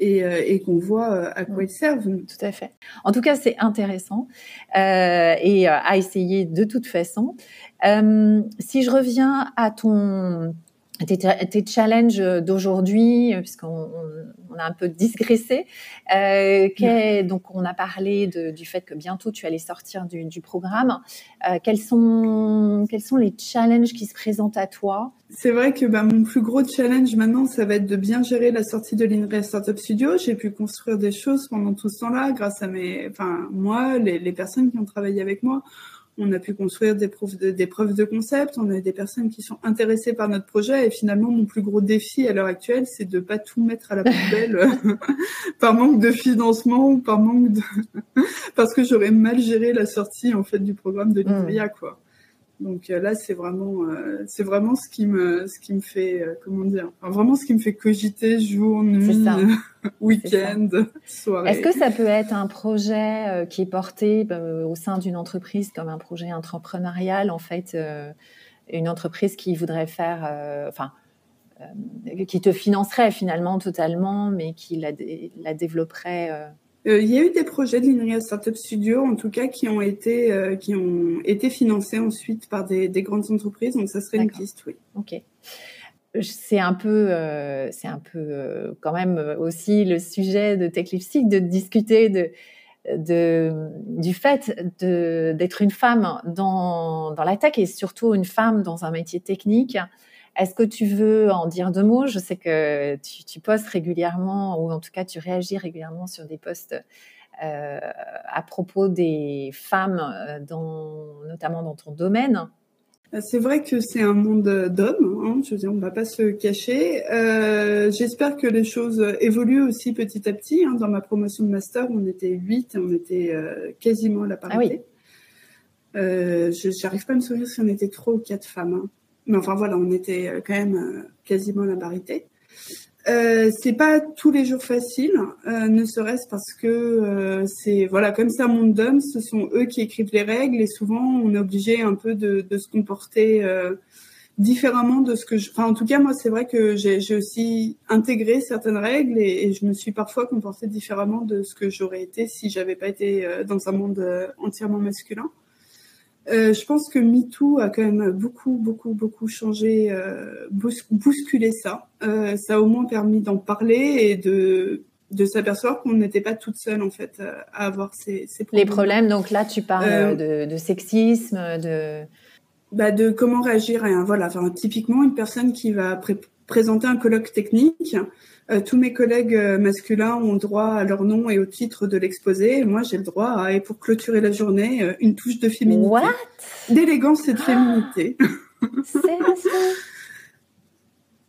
euh, et, qu'on voit euh, à quoi ils servent. Tout à fait. En tout cas, c'est intéressant euh, et à essayer de toute façon. si je reviens à ton tes, tes challenges d'aujourd'hui, puisqu'on on, a un peu digressé. Euh, donc, on a parlé de, du fait que bientôt tu allais sortir du, du programme. Euh, quels sont quels sont les challenges qui se présentent à toi? C'est vrai que bah, mon plus gros challenge maintenant, ça va être de bien gérer la sortie de l'INRIA Startup Studio. J'ai pu construire des choses pendant tout ce temps-là, grâce à mes, enfin moi, les, les personnes qui ont travaillé avec moi on a pu construire des, preuves de, des preuves de concept, on a des personnes qui sont intéressées par notre projet et finalement mon plus gros défi à l'heure actuelle c'est de pas tout mettre à la poubelle par manque de financement ou par manque de parce que j'aurais mal géré la sortie en fait du programme de l'INRIA mmh. quoi. Donc euh, là, c'est vraiment, euh, c'est vraiment ce qui me, ce qui me fait, euh, comment dire, vraiment ce qui me fait cogiter jour, nuit, week-end, soirée. Est-ce que ça peut être un projet qui est porté au sein d'une entreprise comme un projet entrepreneurial, en fait, une entreprise qui voudrait faire, enfin, qui te financerait finalement totalement, mais qui la, la développerait euh, il y a eu des projets de l'INRIA Startup Studio, en tout cas, qui ont été euh, qui ont été financés ensuite par des, des grandes entreprises. Donc, ça serait une piste, oui. Ok. C'est un peu, euh, c'est un peu quand même aussi le sujet de Tech Lipstick de discuter de, de du fait d'être une femme dans dans la tech et surtout une femme dans un métier technique. Est-ce que tu veux en dire deux mots? Je sais que tu, tu, postes régulièrement, ou en tout cas tu réagis régulièrement sur des posts euh, à propos des femmes, euh, dans, notamment dans ton domaine. C'est vrai que c'est un monde d'hommes, hein, je veux dire, on ne va pas se cacher. Euh, J'espère que les choses évoluent aussi petit à petit. Hein. Dans ma promotion de master, on était huit, on était euh, quasiment à la parité. Ah oui. euh, je n'arrive pas à me souvenir si on était trois ou quatre femmes. Hein. Mais enfin voilà, on était euh, quand même euh, quasiment à la parité. Euh, c'est pas tous les jours facile, euh, ne serait-ce parce que euh, c'est voilà comme c'est un monde d'hommes, ce sont eux qui écrivent les règles et souvent on est obligé un peu de, de se comporter différemment de ce que je. Enfin en tout cas moi c'est vrai que j'ai aussi intégré certaines règles et, et, je me suis parfois comportée différemment de ce que j'aurais été si j'avais pas été dans un monde entièrement masculin. Euh, je pense que MeToo a quand même beaucoup, beaucoup, beaucoup changé, euh, bousculé ça. Euh, ça a au moins permis d'en parler et de, de s'apercevoir qu'on n'était pas toute seule en fait à avoir ces, ces problèmes. Les problèmes, donc là tu parles euh, de, de, sexisme, de... Bah, de comment réagir à un, voilà, enfin, typiquement une personne qui va présenter un colloque technique euh, tous mes collègues euh, masculins ont droit à leur nom et au titre de l'exposé. Moi, j'ai le droit à, et pour clôturer la journée, euh, une touche de féminité. What? D'élégance et de féminité.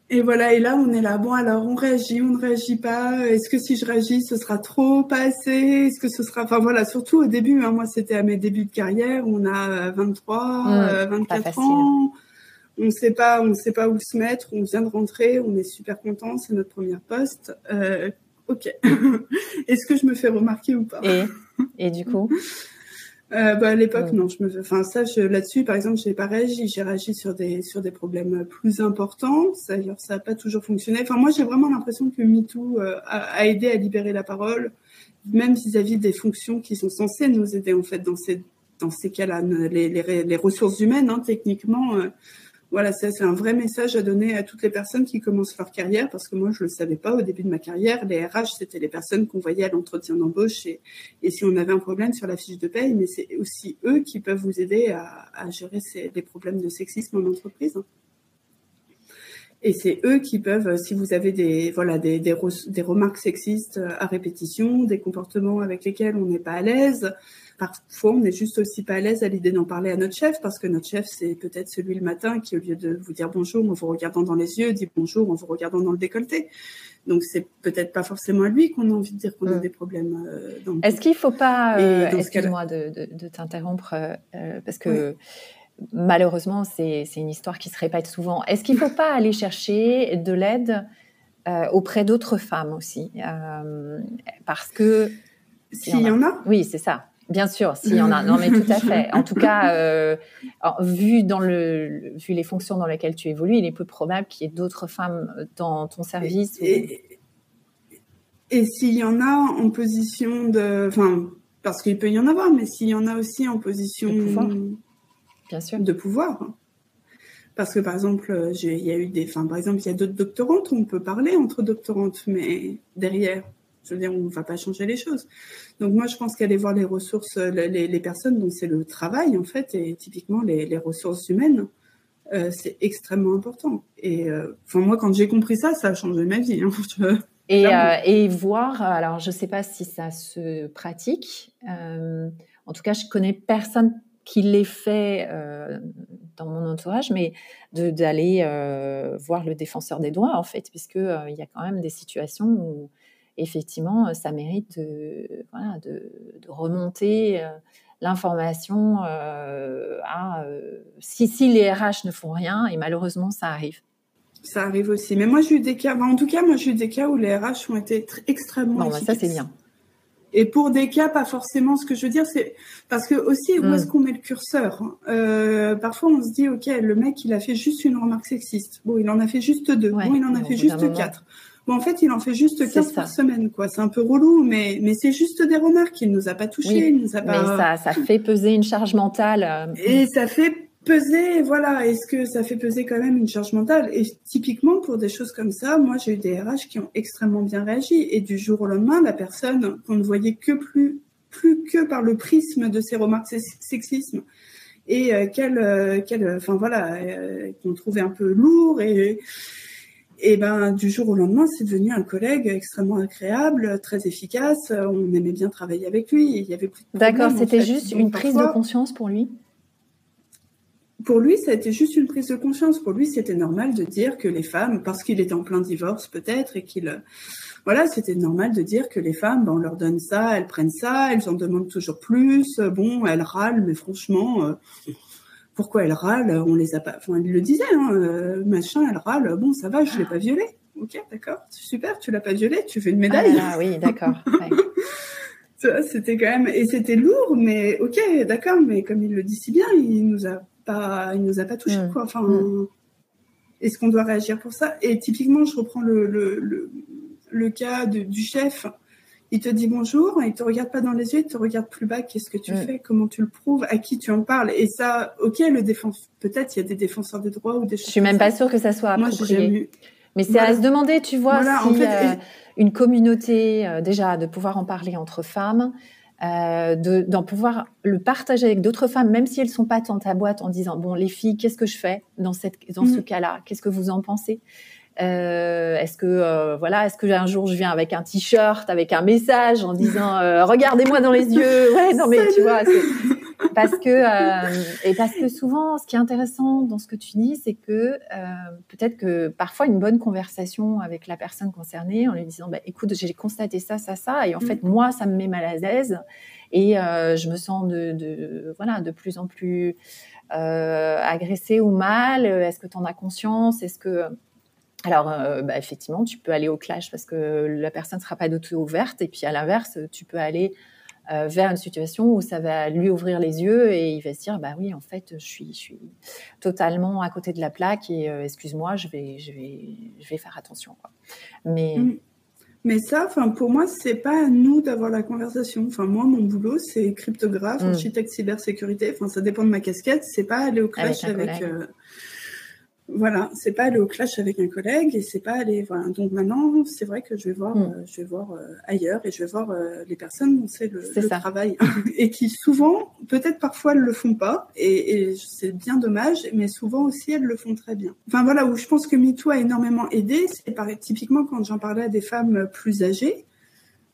Et voilà, et là, on est là. Bon, alors, on réagit, on ne réagit pas? Est-ce que si je réagis, ce sera trop, pas assez? Est-ce que ce sera... Enfin, voilà, surtout au début. Hein, moi, c'était à mes débuts de carrière. On a 23, 24 ans on sait pas, on sait pas où se mettre. On vient de rentrer, on est super content, c'est notre première poste. Euh, ok. Est-ce que je me fais remarquer ou pas Et, et du coup euh, bah, à l'époque, non. Je me, enfin, ça, là-dessus, par exemple, j'ai pas réagi. J'ai réagi sur des sur des problèmes plus importants. D'ailleurs, ça n'a pas toujours fonctionné. Enfin, moi, j'ai vraiment l'impression que MeToo euh, a, a, aidé à libérer la parole, même vis-à-vis des fonctions qui sont censées nous aider en fait dans ces dans ces cas-là, les, les, les, ressources humaines, hein, techniquement. Euh, voilà, c'est un vrai message à donner à toutes les personnes qui commencent leur carrière, parce que moi, je le savais pas au début de ma carrière. Les RH, c'était les personnes qu'on voyait à l'entretien d'embauche et, si on avait un problème sur la fiche de paye, mais c'est aussi eux qui peuvent vous aider à, gérer ces, les problèmes de sexisme en entreprise. Et c'est eux qui peuvent, si vous avez des voilà des, des, des, remarques sexistes à répétition, des comportements avec lesquels on n'est pas à l'aise, Parfois, on n'est juste aussi pas à l'aise à l'idée d'en parler à notre chef, parce que notre chef, c'est peut-être celui le matin qui, au lieu de vous dire bonjour en vous regardant dans les yeux, dit bonjour en vous regardant dans le décolleté. Donc, c'est peut-être pas forcément à lui qu'on a envie de dire qu'on a mm. des problèmes. Euh, Est-ce qu'il faut pas, euh, excuse-moi de, de, t'interrompre, euh, parce que malheureusement, c'est une histoire qui se répète souvent. Est-ce qu'il ne faut pas aller chercher de l'aide auprès d'autres femmes aussi Parce que s'il y, en a, oui, c'est ça. Bien sûr, s'il y en a. Non, mais tout à fait. En tout cas, euh, vu dans le, vu les fonctions dans lesquelles tu évolues, il est peu probable qu'il y ait d'autres femmes dans ton service. Et, et, s'il y en a en position de, enfin, parce qu'il peut y en avoir, mais s'il y en a aussi en position de pouvoir, bien sûr, de pouvoir. Parce que par exemple, il y a eu des, enfin, par exemple, il y a d'autres doctorantes, on peut parler entre doctorantes, mais derrière, je veux dire, on ne va pas changer les choses. Donc moi, je pense qu'aller voir les ressources, les, les personnes dont c'est le travail, en fait, et typiquement les, les ressources humaines, euh, c'est extrêmement important. Et euh, enfin moi, quand j'ai compris ça, ça a changé ma vie. Hein. et, euh, et, voir, alors je ne sais pas si ça se pratique. Euh, en tout cas, je connais personne qui l'ait fait euh, dans mon entourage, mais d'aller voir le défenseur des droits, en fait, puisque il y a quand même des situations où effectivement, euh, ça mérite de, voilà, de, de remonter euh, l'information euh, à si, si les RH ne font rien, et malheureusement, ça arrive. Ça arrive aussi. Mais moi, j'ai eu des cas, en tout cas, moi, j'ai eu des cas où les RH ont été extrêmement. Bon, bah, ça, c'est bien. Et pour des cas, pas forcément. Ce que je veux dire, c'est parce que aussi, où est-ce mm. qu'on met le curseur hein? Euh, Parfois, on se dit, ok, le mec, il a fait juste une remarque sexiste. Bon, il en a fait juste deux. bon, il en a fait juste quatre. Bon, en fait, il en fait juste 15 par semaine, quoi. C'est un peu relou, mais, mais c'est juste des remarques. Il nous a pas touché, il nous a pas. Mais ça, ça fait peser une charge mentale. Euh, Et ça fait peser, voilà. Est-ce que ça fait peser quand même une charge mentale? Et typiquement, pour des choses comme ça, moi, j'ai eu des RH qui ont extrêmement bien réagi. Et du jour au lendemain, la personne qu'on ne voyait que plus, plus que par le prisme de ces remarques sexisme et euh, qu'elle, euh, qu'elle, enfin voilà, qu'on trouvait un peu lourd et et ben du jour au lendemain, c'est devenu un collègue extrêmement agréable, très efficace. On aimait bien travailler avec lui. Il y avait plus D'accord, c'était juste une prise de conscience pour lui? Pour lui, ça a été juste une prise de conscience. Pour lui, c'était normal de dire que les femmes, parce qu'il était en plein divorce peut-être, et qu'il, voilà, c'était normal de dire que les femmes, ben, on leur donne ça, elles prennent ça, elles en demandent toujours plus. Bon, elles râlent, mais franchement, euh, pourquoi elle râle On les a pas. Enfin, il le disait, hein, euh, machin, elle râle. Bon, ça va, je l'ai pas violée. Ok, d'accord, super, tu l'as pas violée, tu fais une médaille. Ah oui, d'accord. c'était quand même et c'était lourd, mais ok, d'accord, mais comme il le dit si bien, il nous a pas, il nous a pas touché mm. quoi. Enfin, mm. est-ce qu'on doit réagir pour ça? Et typiquement, je reprends le le, le, le cas de, du chef il te dit bonjour, il te regarde pas dans les yeux, il te regarde plus bas. Qu'est-ce que tu fais? Comment tu le prouves? À qui tu en parles? Et ça, ok, le défense. Peut-être il y a des défenseurs des droits ou des. Je suis même pas sûre que ça soit approprié. Mais c'est à se demander, tu vois, si euh, une communauté euh, déjà de pouvoir en parler entre femmes. Euh, d'en pouvoir le partager avec d'autres femmes, même si elles sont pas dans ta boîte, en disant bon les filles, qu'est-ce que je fais dans cette dans ce mm. cas-là? Qu'est-ce que vous en pensez? Euh, est-ce que euh, voilà, est-ce que un jour je viens avec un t-shirt, avec un message en disant euh, regardez-moi dans les yeux? Ouais, non mais tu vois, parce que et parce que souvent, ce qui est intéressant dans ce que tu dis, c'est que peut-être que parfois une bonne conversation avec la personne concernée, en lui disant bah, écoute, j'ai constaté ça, ça, ça, et en fait mm. moi ça me met mal à l'aise et je me sens de, de voilà de plus en plus agressée ou mal. Est-ce que tu en as conscience Est-ce que Alors, bah, effectivement, tu peux aller au clash parce que la personne ne sera pas d'auto ouverte. Et puis, à l'inverse, tu peux aller vers une situation où ça va lui ouvrir les yeux et il va se dire, bah oui, en fait, je suis, je suis totalement à côté de la plaque et excuse-moi, je vais, je vais, je vais faire attention. Quoi. Mais mmh. Mais ça, enfin, pour moi, c'est pas à nous d'avoir la conversation. Enfin, moi, mon boulot, c'est cryptographe, mm. architecte cybersécurité. Enfin, ça dépend de ma casquette. C'est pas aller au clash avec, voilà, c'est pas aller au clash avec un collègue et c'est pas aller. Voilà. Donc maintenant, c'est vrai que je vais voir, mm. euh, je vais voir euh, ailleurs et je vais voir euh, les personnes dont c'est le, le travail et qui souvent, peut-être parfois, elles le font pas et, et c'est bien dommage, mais souvent aussi elles le font très bien. Enfin voilà, où je pense que MeToo a énormément aidé, c'est typiquement quand j'en parlais à des femmes plus âgées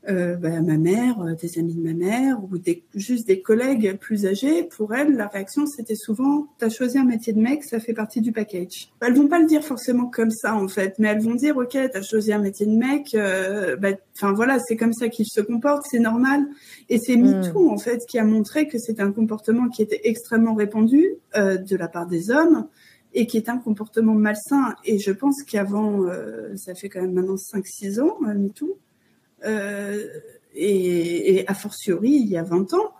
euh, bah, ma mère, euh, des amis de ma mère ou des, juste des collègues plus âgés, pour elles, la réaction c'était souvent "T'as choisi un métier de mec, ça fait partie du package." Elles vont pas le dire forcément comme ça en fait, mais elles vont dire "Ok, t'as choisi un métier de mec, euh, bah, enfin voilà, c'est comme ça qu'il se comporte, c'est normal." Et c'est mm. MeToo en fait qui a montré que c'était un comportement qui était extrêmement répandu euh, de la part des hommes et qui est un comportement malsain. Et je pense qu'avant, ça fait quand même maintenant 5-6 ans, MeToo euh, et, a fortiori, il y a 20 ans,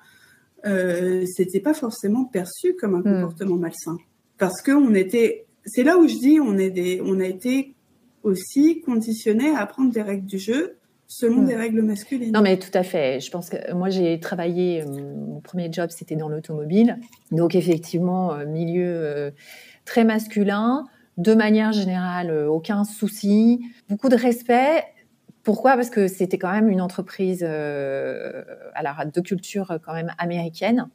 euh, c'était pas forcément perçu comme un hmm. comportement malsain. Parce que on était, c'est là où je dis, on, est des, on a été aussi conditionné à apprendre des règles du jeu selon hmm. des règles masculines. Non, mais tout à fait. Je pense que moi, j'ai travaillé, euh, mon premier job, c'était dans l'automobile. Donc, effectivement, euh, milieu très masculin. De manière générale, aucun souci, beaucoup de respect. Pourquoi? Parce que c'était quand même une entreprise euh, alors, de culture quand même américaine.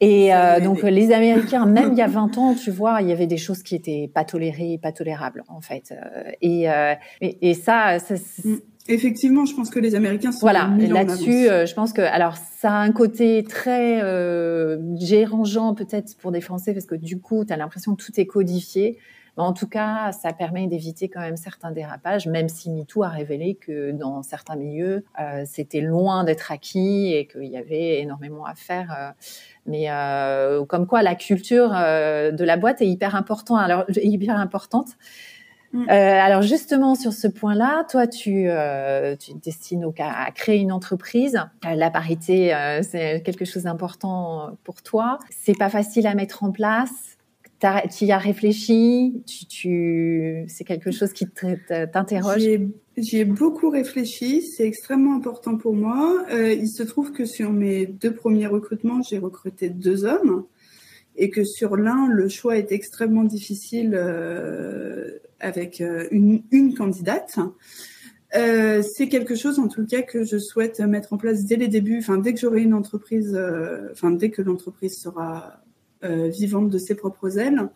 Et euh, donc les Américains, même il y a 20 ans, tu vois, il y avait des choses qui étaient pas tolérées, pas tolérables en fait. Euh, et, euh, et, et, ça, ça mm. Effectivement, je pense que les Américains sont voilà là-dessus. je pense que alors ça a un côté très euh, dérangeant peut-être pour des Français parce que du coup, tu as l'impression que tout est codifié en tout cas, ça permet d'éviter quand même certains dérapages, même si MeToo a révélé que dans certains milieux, euh, c'était loin d'être acquis et qu'il y avait énormément à faire. Euh, mais euh, comme quoi, la culture de la boîte est hyper importante. Alors, hyper importante. Mm. alors justement sur ce point-là, toi tu tu destines au cas à créer une entreprise. la parité c'est quelque chose d'important pour toi. C'est pas facile à mettre en place tu y as réfléchi C'est quelque chose qui t'interroge? J'y ai, beaucoup réfléchi, c'est extrêmement important pour moi. Euh, il se trouve que sur mes deux premiers recrutements, j'ai recruté deux hommes et que sur l'un, le choix est extrêmement difficile euh, avec euh, une, candidate. C'est quelque chose en tout cas que je souhaite mettre en place dès les débuts, enfin dès que j'aurai une entreprise, enfin dès que l'entreprise sera vivante de ses propres ailes,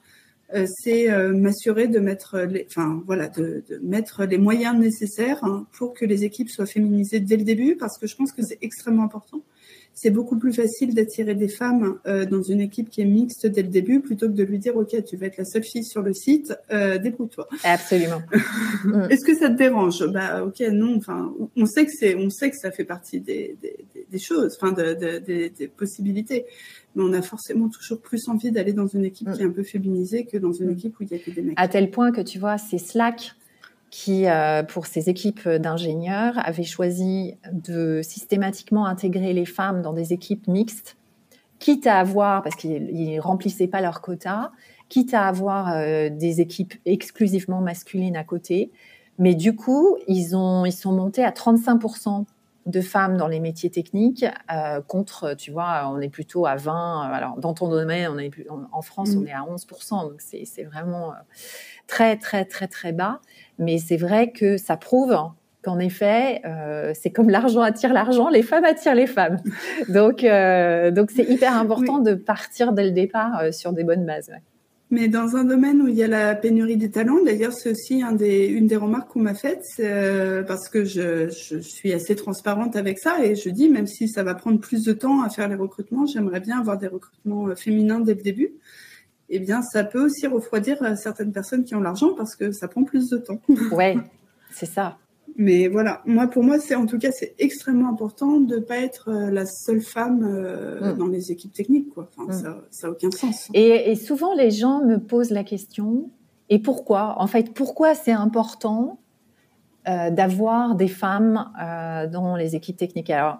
euh, c'est euh, m'assurer de mettre les, enfin voilà, de, de mettre les moyens nécessaires hein, pour que les équipes soient féminisées dès le début, parce que je pense que c'est extrêmement important c'est beaucoup plus facile d'attirer des femmes euh, dans une équipe qui est mixte dès le début plutôt que de lui dire ok tu vas être la seule fille sur le site euh, débrouille-toi. Absolument. Est-ce que ça te dérange? Bah ok non enfin on sait que c'est on sait que ça fait partie des, des, des choses enfin de, de, des, des, possibilités. Mais on a forcément toujours plus envie d'aller dans une équipe qui est un peu féminisée que dans une mm. équipe où il y a que des mecs. À tel point que tu vois c'est Slack qui, euh, pour ses équipes d'ingénieurs, avait choisi de systématiquement intégrer les femmes dans des équipes mixtes, quitte à avoir, parce qu'ils remplissaient pas leur quota, quitte à avoir euh, des équipes exclusivement masculines à côté. Mais du coup, ils, ont, ils sont montés à 35% de femmes dans les métiers techniques euh, contre, tu vois, on est plutôt à 20. Alors, dans ton domaine, on est en France, on mm. est à 11%. Donc, c'est vraiment très, très, très, très bas. Mais c'est vrai que ça prouve qu'en effet, euh, c'est comme l'argent attire l'argent, les femmes attirent les femmes. Donc, euh, donc c'est hyper important de partir dès le départ euh, sur des bonnes bases. Mais dans un domaine où il y a la pénurie des talents, d'ailleurs, c'est aussi un des, une des remarques qu'on m'a faites, parce que je, je, suis assez transparente avec ça et je dis, même si ça va prendre plus de temps à faire les recrutements, j'aimerais bien avoir des recrutements féminins dès le début eh bien, ça peut aussi refroidir euh, certaines personnes qui ont l'argent parce que ça prend plus de temps. Ouais, c'est ça. Mais voilà, moi pour moi c'est en tout cas c'est extrêmement important de pas être euh, la seule femme euh, mm. dans les équipes techniques quoi. Enfin, mm. ça, ça a aucun sens. Et, et, souvent les gens me posent la question et pourquoi? En fait, pourquoi c'est important euh, d'avoir des femmes dans les équipes techniques? Alors,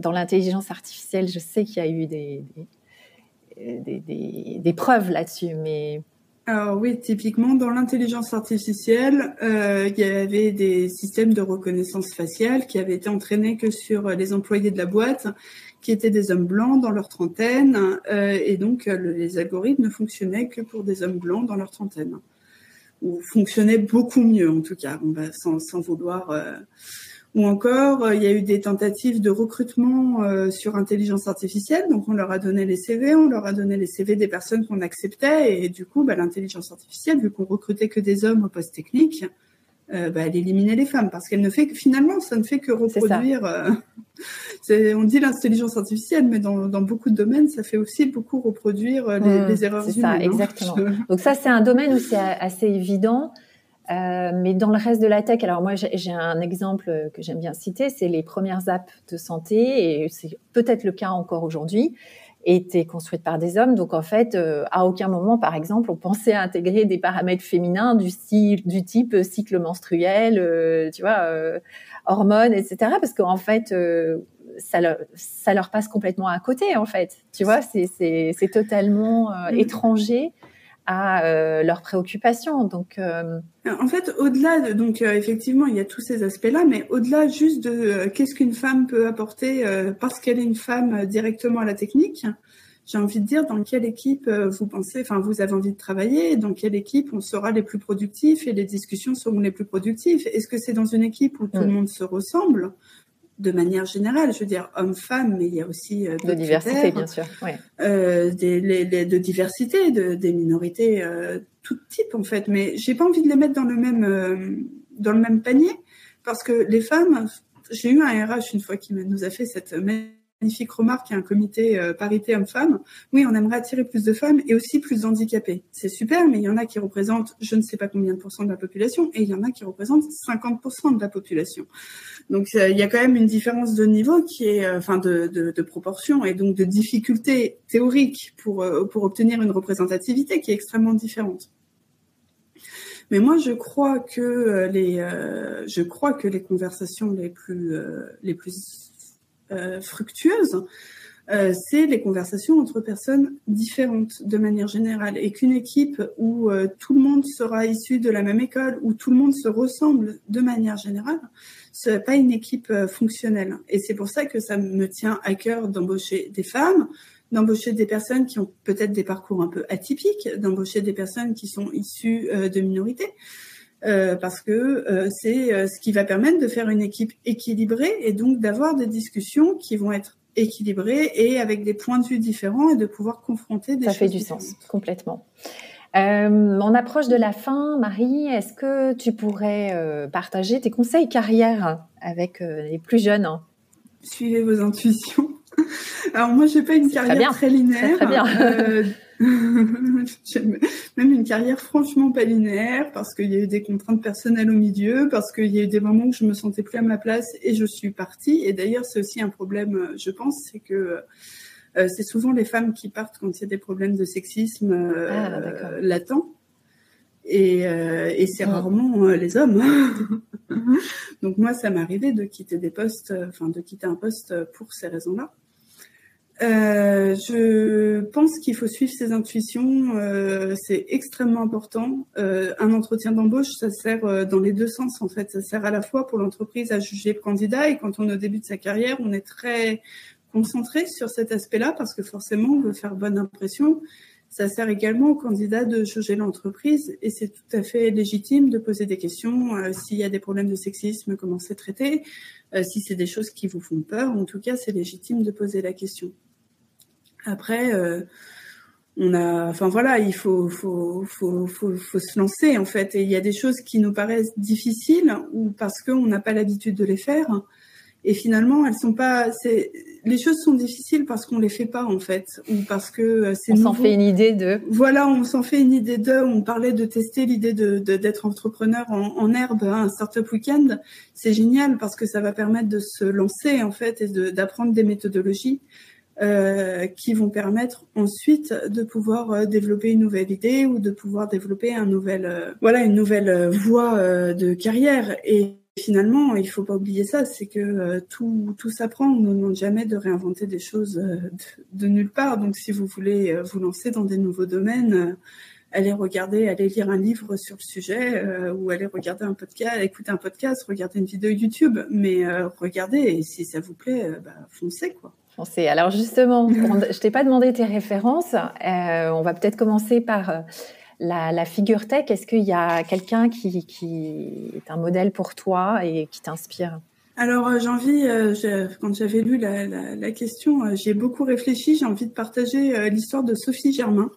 dans l'intelligence artificielle, je sais qu'il y a eu des, des, des, preuves là-dessus. Alors oui, typiquement dans l'intelligence artificielle, euh, il y avait des systèmes de reconnaissance faciale qui avaient été entraînés que sur les employés de la boîte, qui étaient des hommes blancs dans leur trentaine, euh, et donc les algorithmes ne fonctionnaient que pour des hommes blancs dans leur trentaine, ou fonctionnaient beaucoup mieux en tout cas, sans, vouloir euh, ou encore, euh, il y a eu des tentatives de recrutement euh, sur intelligence artificielle. Donc, on leur a donné les CV, on leur a donné les CV des personnes qu'on acceptait. Et du coup, bah, l'intelligence artificielle, vu qu'on recrutait que des hommes au poste technique, euh, bah, elle éliminait les femmes parce qu'elle ne fait que finalement, ça ne fait que reproduire. on dit l'intelligence artificielle, mais dans, beaucoup de domaines, ça fait aussi beaucoup reproduire les, mmh, les erreurs humaines. C'est ça, hein. exactement. Donc ça, c'est un domaine où c'est assez évident. Euh, mais dans le reste de la tech, alors moi j'ai un exemple que j'aime bien citer, c'est les premières apps de santé, et c'est peut-être le cas encore aujourd'hui, étaient construites par des hommes. Donc en fait, euh, à aucun moment, par exemple, on pensait à intégrer des paramètres féminins du, style, du type cycle menstruel, euh, tu vois, hormones, etc. Parce qu'en fait, ça, leur, ça leur passe complètement à côté, en fait. Tu vois, c'est totalement mm. étranger à euh, leurs préoccupations. Donc, euh, en fait, au-delà, de, donc euh, effectivement, il y a tous ces aspects-là, mais au-delà juste de qu'est-ce qu'une femme peut apporter parce qu'elle est une femme directement à la technique, j'ai envie de dire dans quelle équipe vous pensez, enfin vous avez envie de travailler, dans quelle équipe on sera les plus productifs et les discussions seront les plus productives. Est-ce que c'est dans une équipe où tout le mm. monde se ressemble de manière générale, je veux dire homme-femme, mais il y a aussi euh, de diversité, bien sûr, euh, des, les, de diversité, de, des minorités, euh, tout type en fait. Mais j'ai pas envie de les mettre dans le même euh, dans le même panier parce que les femmes, j'ai eu un RH une fois qui nous a fait cette magnifique remarque, il y a un comité euh, parité homme-femme. Oui, on aimerait attirer plus de femmes et aussi plus d'handicapés. C'est super, mais il y en a qui représentent je ne sais pas combien de pourcents de la population et il y en a qui représentent 50% de la population. Donc il y a quand même une différence de niveau qui est, euh, enfin de, de, proportion et donc de difficulté théorique pour, euh, pour obtenir une représentativité qui est extrêmement différente. Mais moi, je crois que les, je crois que les conversations les plus, les plus euh, fructueuse, euh, c'est les conversations entre personnes différentes de manière générale et qu'une équipe où euh, tout le monde sera issu de la même école, où tout le monde se ressemble de manière générale, ce n'est pas une équipe fonctionnelle. Et c'est pour ça que ça me tient à cœur d'embaucher des femmes, d'embaucher des personnes qui ont peut-être des parcours un peu atypiques, d'embaucher des personnes qui sont issues de minorités. Euh, parce que euh, c'est euh, ce qui va permettre de faire une équipe équilibrée et donc d'avoir des discussions qui vont être équilibrées et avec des points de vue différents et de pouvoir confronter des Ça fait du sens, complètement. on approche de la fin, Marie. Est-ce que tu pourrais partager tes conseils carrière avec les plus jeunes Suivez vos intuitions. Alors moi, j'ai pas une carrière très, linéaire. Très, bien. Euh, même une carrière franchement pas linéaire parce qu'il y a eu des contraintes personnelles au milieu, parce qu'il y a eu des moments où je me sentais plus à ma place et je suis partie. Et d'ailleurs, c'est aussi un problème, je pense, c'est que euh, c'est souvent les femmes qui partent quand il y a des problèmes de sexisme euh, ah, latents. Et, et c'est rarement les hommes. Donc moi, ça m'est arrivé de quitter des postes, enfin de quitter un poste pour ces raisons-là. Euh, je pense qu'il faut suivre ses intuitions, euh, c'est extrêmement important. Euh, un entretien d'embauche, ça sert euh, dans les deux sens en fait. Ça sert à la fois pour l'entreprise à juger le candidat et quand on est au début de sa carrière, on est très concentré sur cet aspect-là parce que forcément on veut faire bonne impression. Ça sert également au candidat de juger l'entreprise et c'est tout à fait légitime de poser des questions euh, s'il y a des problèmes de sexisme, comment c'est traité, si c'est des choses qui vous font peur. En tout cas, c'est légitime de poser la question. Après, euh, on a, enfin voilà, il faut, faut, faut, faut, faut se lancer en fait. Et il y a des choses qui nous paraissent difficiles ou parce qu'on n'a pas l'habitude de les faire. Et finalement, elles sont pas. Les choses sont difficiles parce qu'on les fait pas en fait, ou parce que euh, c'est. On s'en fait une idée de. Voilà, on s'en fait une idée de. On parlait de tester l'idée de d'être entrepreneur en, en herbe, hein, un startup week-end. C'est génial parce que ça va permettre de se lancer en fait et d'apprendre des méthodologies euh, qui vont permettre ensuite de pouvoir euh, développer une nouvelle idée ou de pouvoir développer un nouvel, euh, voilà, une nouvelle voie de carrière. Et finalement, il faut pas oublier ça, c'est que tout, tout s'apprend. On ne demande jamais de réinventer des choses de, nulle part. Donc, si vous voulez vous lancer dans des nouveaux domaines, allez regarder, allez lire un livre sur le sujet ou allez regarder un podcast, écouter un podcast, regarder une vidéo YouTube. Mais regardez et si ça vous plaît, bah, foncez quoi. Alors justement, je t'ai pas demandé tes références. Euh, on va peut-être commencer par euh, la, figure tech. Est-ce qu'il y a quelqu'un qui, est un modèle pour toi et qui t'inspire? Alors euh, j'ai envie, quand j'avais lu la, la question, j'ai beaucoup réfléchi. J'ai envie de partager l'histoire de Sophie Germain.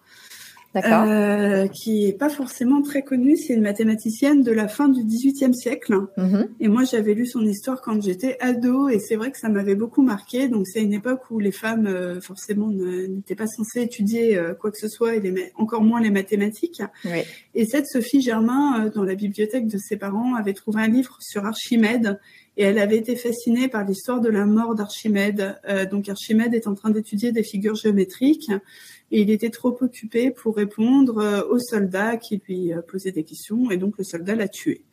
Euh, qui est pas forcément très connue. C'est une mathématicienne de la fin du XVIIIe siècle. Mm-hmm. Et moi, j'avais lu son histoire quand j'étais ado, et c'est vrai que ça m'avait beaucoup marqué. Donc, c'est une époque où les femmes, euh, forcément, n'étaient pas censées étudier euh, quoi que ce soit, et les, encore moins les mathématiques. Oui. Et cette Sophie Germain, euh, dans la bibliothèque de ses parents, avait trouvé un livre sur Archimède, et elle avait été fascinée par l'histoire de la mort d'Archimède. donc, Archimède est en train d'étudier des figures géométriques et il était trop occupé pour répondre euh, au soldat qui lui euh, posait des questions et donc le soldat l'a tué.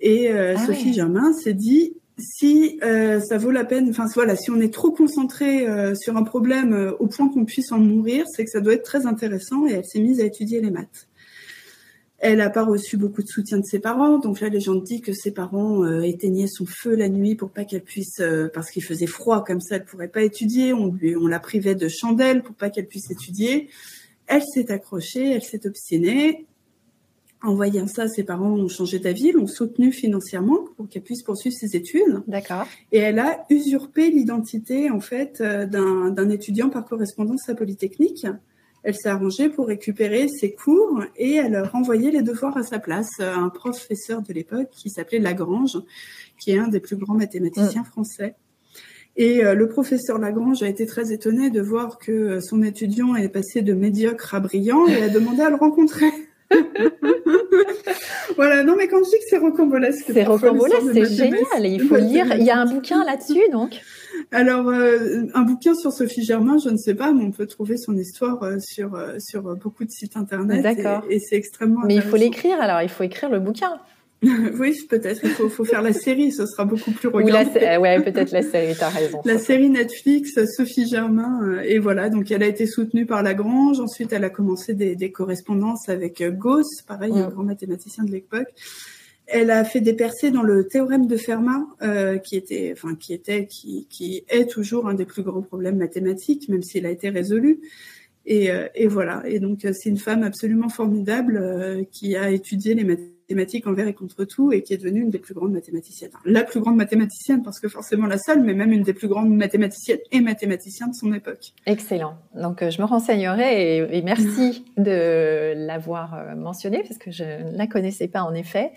Et euh, ah Sophie Germain s'est dit si ça vaut la peine, enfin voilà, si on est trop concentré sur un problème au point qu'on puisse en mourir, c'est que ça doit être très intéressant et elle s'est mise à étudier les maths. Elle n'a pas reçu beaucoup de soutien de ses parents, donc là les gens disent que ses parents euh, éteignaient son feu la nuit pour pas qu'elle puisse, euh, parce qu'il faisait froid comme ça, elle pourrait pas étudier. On lui, on la privait de chandelle pour pas qu'elle puisse étudier. Elle s'est accrochée, elle s'est obstinée. En voyant ça, ses parents ont changé d'avis, l'ont soutenue financièrement pour qu'elle puisse poursuivre ses études. D'accord. Et elle a usurpé l'identité en fait euh, d'un étudiant par correspondance à Polytechnique elle s'est arrangée pour récupérer ses cours et elle renvoyait les devoirs à sa place à un professeur de l'époque qui s'appelait Lagrange, qui est un des plus grands mathématiciens mm. français. Et euh, le professeur Lagrange a été très étonné de voir que son étudiant est passé de médiocre à brillant et a demandé à le rencontrer. voilà, non mais quand je dis que c'est rocambolesque, c'est rocambolesque, c'est génial. Il faut lire. Il y a un bouquin là-dessus, donc. Alors, euh, un bouquin sur Sophie Germain, je ne sais pas, mais on peut trouver son histoire euh, sur euh, sur beaucoup de sites internet. D'accord. Et, c'est extrêmement. Mais il faut l'écrire. Alors, il faut écrire le bouquin. oui, peut-être. Il faut, faut, faire la série, ce sera beaucoup plus regardant. Oui, ouais, peut-être la série. T'as raison. La série Netflix, Sophie Germain, et voilà. Donc, elle a été soutenue par Lagrange. Ensuite, elle a commencé des, des correspondances avec Gauss, pareil, un grand mathématicien de l'époque. Elle a fait des percées dans le théorème de Fermat, euh, qui était, enfin, qui était, qui, qui est toujours un des plus grands problèmes mathématiques, même s'il a été résolu. Et, euh, et voilà. Et donc, c'est une femme absolument formidable euh, qui a étudié les mathématiques envers et contre tout et qui est devenue une des plus grandes mathématiciennes. la plus grande mathématicienne, parce que forcément la seule, mais même une des plus grandes mathématiciennes et mathématiciens de son époque. Excellent. Donc, je me renseignerai et, et merci de l'avoir mentionné parce que je ne la connaissais pas en effet.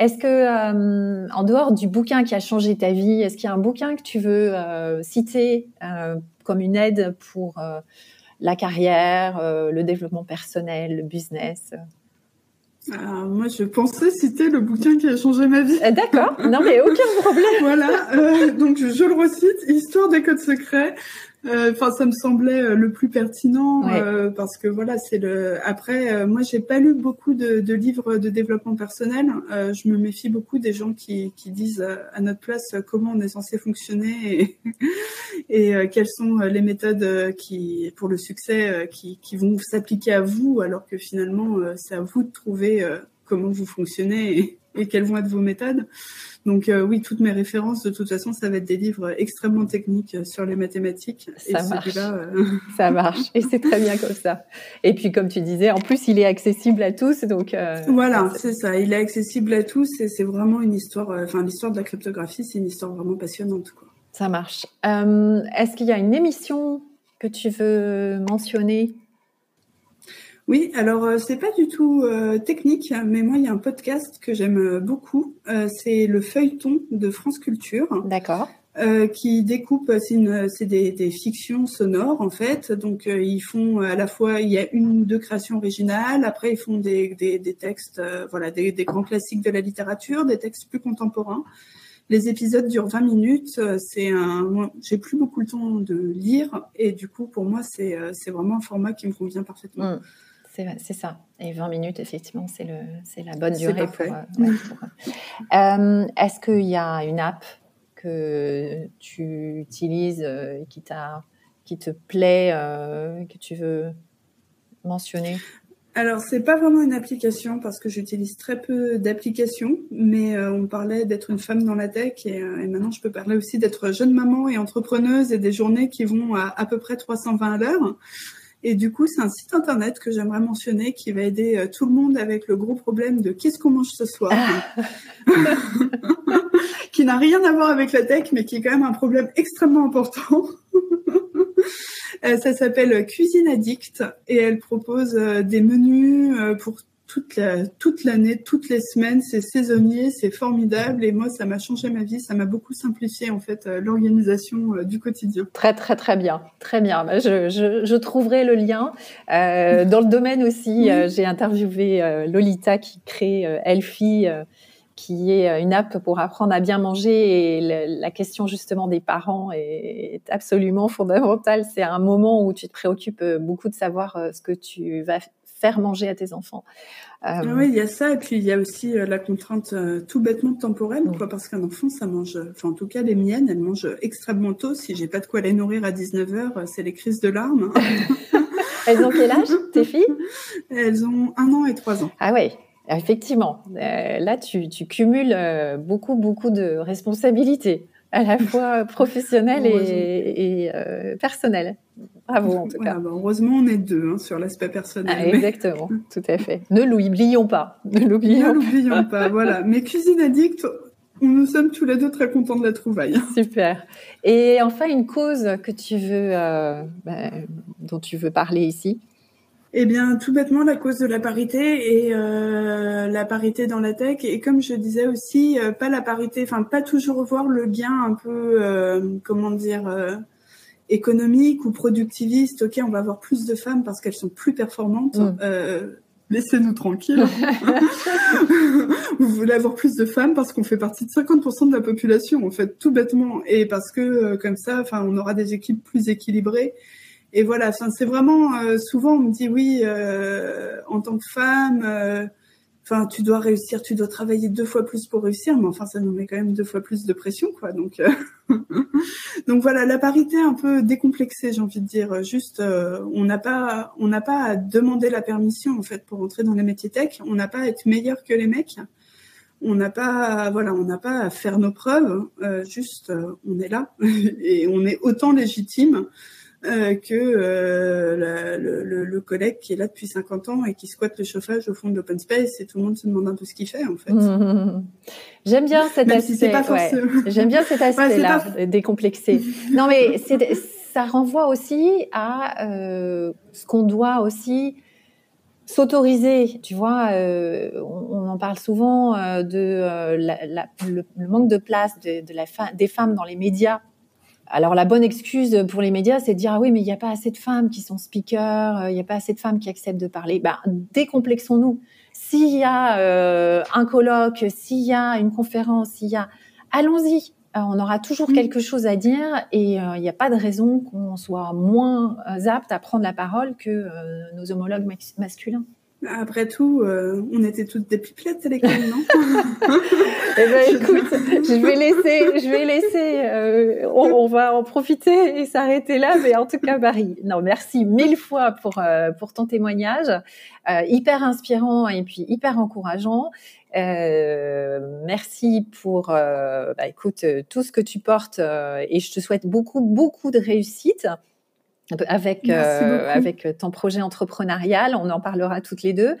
Est-ce que, euh, en dehors du bouquin qui a changé ta vie, est-ce qu'il y a un bouquin que tu veux euh, citer euh, comme une aide pour la carrière, le développement personnel, le business moi, je pensais citer le bouquin qui a changé ma vie. D'accord, non mais aucun problème. voilà, donc je, le recite, Histoire des codes secrets. Euh, enfin, ça me semblait euh, le plus pertinent euh, parce que voilà, c'est le. Après, moi, j'ai pas lu beaucoup de, de, livres de développement personnel. je me méfie beaucoup des gens qui, qui disent à notre place comment on est censé fonctionner et, et quelles sont les méthodes qui, pour le succès, qui, qui vont s'appliquer à vous, alors que finalement, c'est à vous de trouver comment vous fonctionnez et, et quelles vont être vos méthodes. Donc euh, oui, toutes mes références, de toute façon, ça va être des livres extrêmement techniques sur les mathématiques. Ça marche. Euh, ça marche. Et c'est très bien comme ça. Et puis, comme tu disais, en plus, il est accessible à tous. Donc euh, voilà, c'est ça. Il est accessible à tous et c'est vraiment une histoire. Enfin, l'histoire de la cryptographie, c'est une histoire vraiment passionnante. Quoi. Ça marche. Est-ce qu'il y a une émission que tu veux mentionner? Oui, alors euh, c'est pas du tout euh, technique, mais moi il y a un podcast que j'aime euh, beaucoup. c'est le feuilleton de France Culture. D'accord. qui découpe, c'est des, des, fictions sonores en fait. Donc ils font à la fois, il y a une ou deux créations originales. Après ils font des, des, des textes, voilà, des, grands classiques de la littérature, des textes plus contemporains. les épisodes durent 20 minutes. C'est un, j'ai plus beaucoup le temps de lire et du coup, pour moi, c'est c'est vraiment un format qui me convient parfaitement. Mm. C'est ça. Et 20 minutes, effectivement, c'est la bonne durée pour. Est-ce qu'il y a une app que tu utilises et qui, qui te plaît, que tu veux mentionner? Alors, c'est pas vraiment une application parce que j'utilise très peu d'applications, mais euh, on parlait d'être une femme dans la tech euh, et, maintenant je peux parler aussi d'être jeune maman et entrepreneuse et des journées qui vont à à peu près 320 à l'heure. Et du coup, c'est un site internet que j'aimerais mentionner qui va aider euh, tout le monde avec le gros problème de qu'est-ce qu'on mange ce soir, qui n'a rien à voir avec la tech, mais qui est quand même un problème extrêmement important. Euh, ça s'appelle Cuisine Addict et elle propose euh, des menus pour toute la, toute l'année, toutes les semaines. C'est saisonnier, c'est formidable. Et moi, ça m'a changé ma vie. Ça m'a beaucoup simplifié, en fait, l'organisation du quotidien. Très, très, très bien. Très bien. Bah, je, je, je trouverai le lien. Euh, dans le domaine aussi, j'ai interviewé Lolita qui crée Elfie qui est euh, une app pour apprendre à bien manger. Et la question justement des parents est absolument fondamentale. C'est un moment où tu te préoccupes euh, beaucoup de savoir euh, ce que tu vas faire manger à tes enfants. Ah oui, il y a ça, et puis il y a aussi la contrainte tout bêtement temporelle, quoi, parce qu'un enfant, ça mange, enfin en tout cas les miennes, elles mangent extrêmement tôt. Si j'ai pas de quoi les nourrir à 19h, c'est les crises de larmes. elles ont quel âge, tes filles? Elles ont un an et trois ans. Ah ouais, Effectivement, euh, là tu, cumules euh, beaucoup beaucoup de responsabilités, à la fois professionnelles et, euh, personnelles. Bravo en tout cas. Bah, heureusement on est deux hein, sur l'aspect personnel. Ah, exactement, tout à fait. Ne l'oublions pas. Ne l'oublions pas. Voilà. Mais cuisine addict, nous sommes tous les deux très contents de la trouvaille. Super. Et enfin une cause que tu veux, bah, dont tu veux parler ici. Eh bien, tout bêtement, la cause de la parité et euh, la parité dans la tech. Et comme je disais aussi, euh, pas la parité, enfin, pas toujours voir le gain un peu, euh, comment dire, économique ou productiviste. Ok, on va avoir plus de femmes parce qu'elles sont plus performantes. Mm. Laissez-nous tranquilles. Vous voulez avoir plus de femmes parce qu'on fait partie de 50% de la population, en fait, tout bêtement. Et parce que, comme ça, enfin, on aura des équipes plus équilibrées et voilà, c'est vraiment euh, souvent on me dit oui, euh, en tant que femme, euh, enfin tu dois réussir, tu dois travailler deux fois plus pour réussir, mais enfin ça nous met quand même deux fois plus de pression, quoi. Donc donc voilà, la parité un peu décomplexée, j'ai envie de dire. Juste, on n'a pas on n'a pas à demander la permission en fait pour entrer dans les métiers tech. On n'a pas à être meilleur que les mecs. On n'a pas, voilà, on n'a pas à faire nos preuves. juste, on est là et on est autant légitime euh, que euh, le, le, collègue qui est là depuis 50 ans et qui squatte le chauffage au fond de l'open space et tout le monde se demande un peu ce qu'il fait en fait. J'aime bien cet aspect. J'aime bien cet aspect-là, décomplexé. non mais ça renvoie aussi à euh, ce qu'on doit aussi s'autoriser, tu vois, euh, on, en parle souvent euh, de la, la, le, manque de place de, de la des femmes dans les médias alors la bonne excuse pour les médias, c'est de dire ah oui mais il n'y a pas assez de femmes qui sont speakers, euh, il n'y a pas assez de femmes qui acceptent de parler. Ben décomplexons-nous. S'il y a euh, un colloque, s'il y a une conférence, s'il y a, allons-y. Euh, on aura toujours quelque chose à dire et il n'y a pas de raison qu'on soit moins apte à prendre la parole que nos homologues masculins. Après tout, euh, on était toutes des pipelettes à l'école, non Eh ben, écoute, je vais laisser, je vais laisser, euh, on, va en profiter et s'arrêter là. Mais en tout cas, Marie, non, merci mille fois pour euh, pour ton témoignage, hyper inspirant et puis hyper encourageant. merci pour, bah, écoute, tout ce que tu portes et je te souhaite beaucoup beaucoup de réussite avec, euh, avec ton projet entrepreneurial. On en parlera toutes les deux.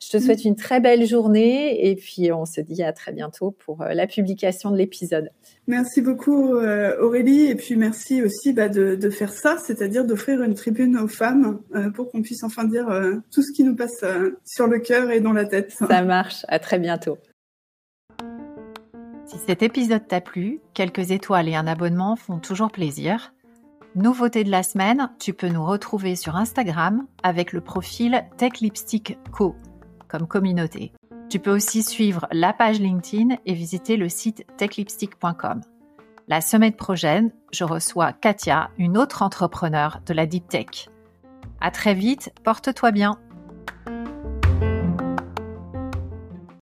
Je te mm. souhaite une très belle journée et puis on se dit à très bientôt pour euh, la publication de l'épisode. Merci beaucoup euh, Aurélie et puis merci aussi bah, de, de, faire ça, c'est-à-dire d'offrir une tribune aux femmes pour qu'on puisse enfin dire tout ce qui nous passe sur le cœur et dans la tête. Ça marche, à très bientôt. Si cet épisode t'a plu, quelques étoiles et un abonnement font toujours plaisir. Nouveauté de la semaine, tu peux nous retrouver sur Instagram avec le profil Tech Lipstick Co comme communauté. Tu peux aussi suivre la page LinkedIn et visiter le site techlipstick.com. La semaine prochaine, je reçois Katia, une autre entrepreneur de la Deep Tech. À très vite, porte-toi bien.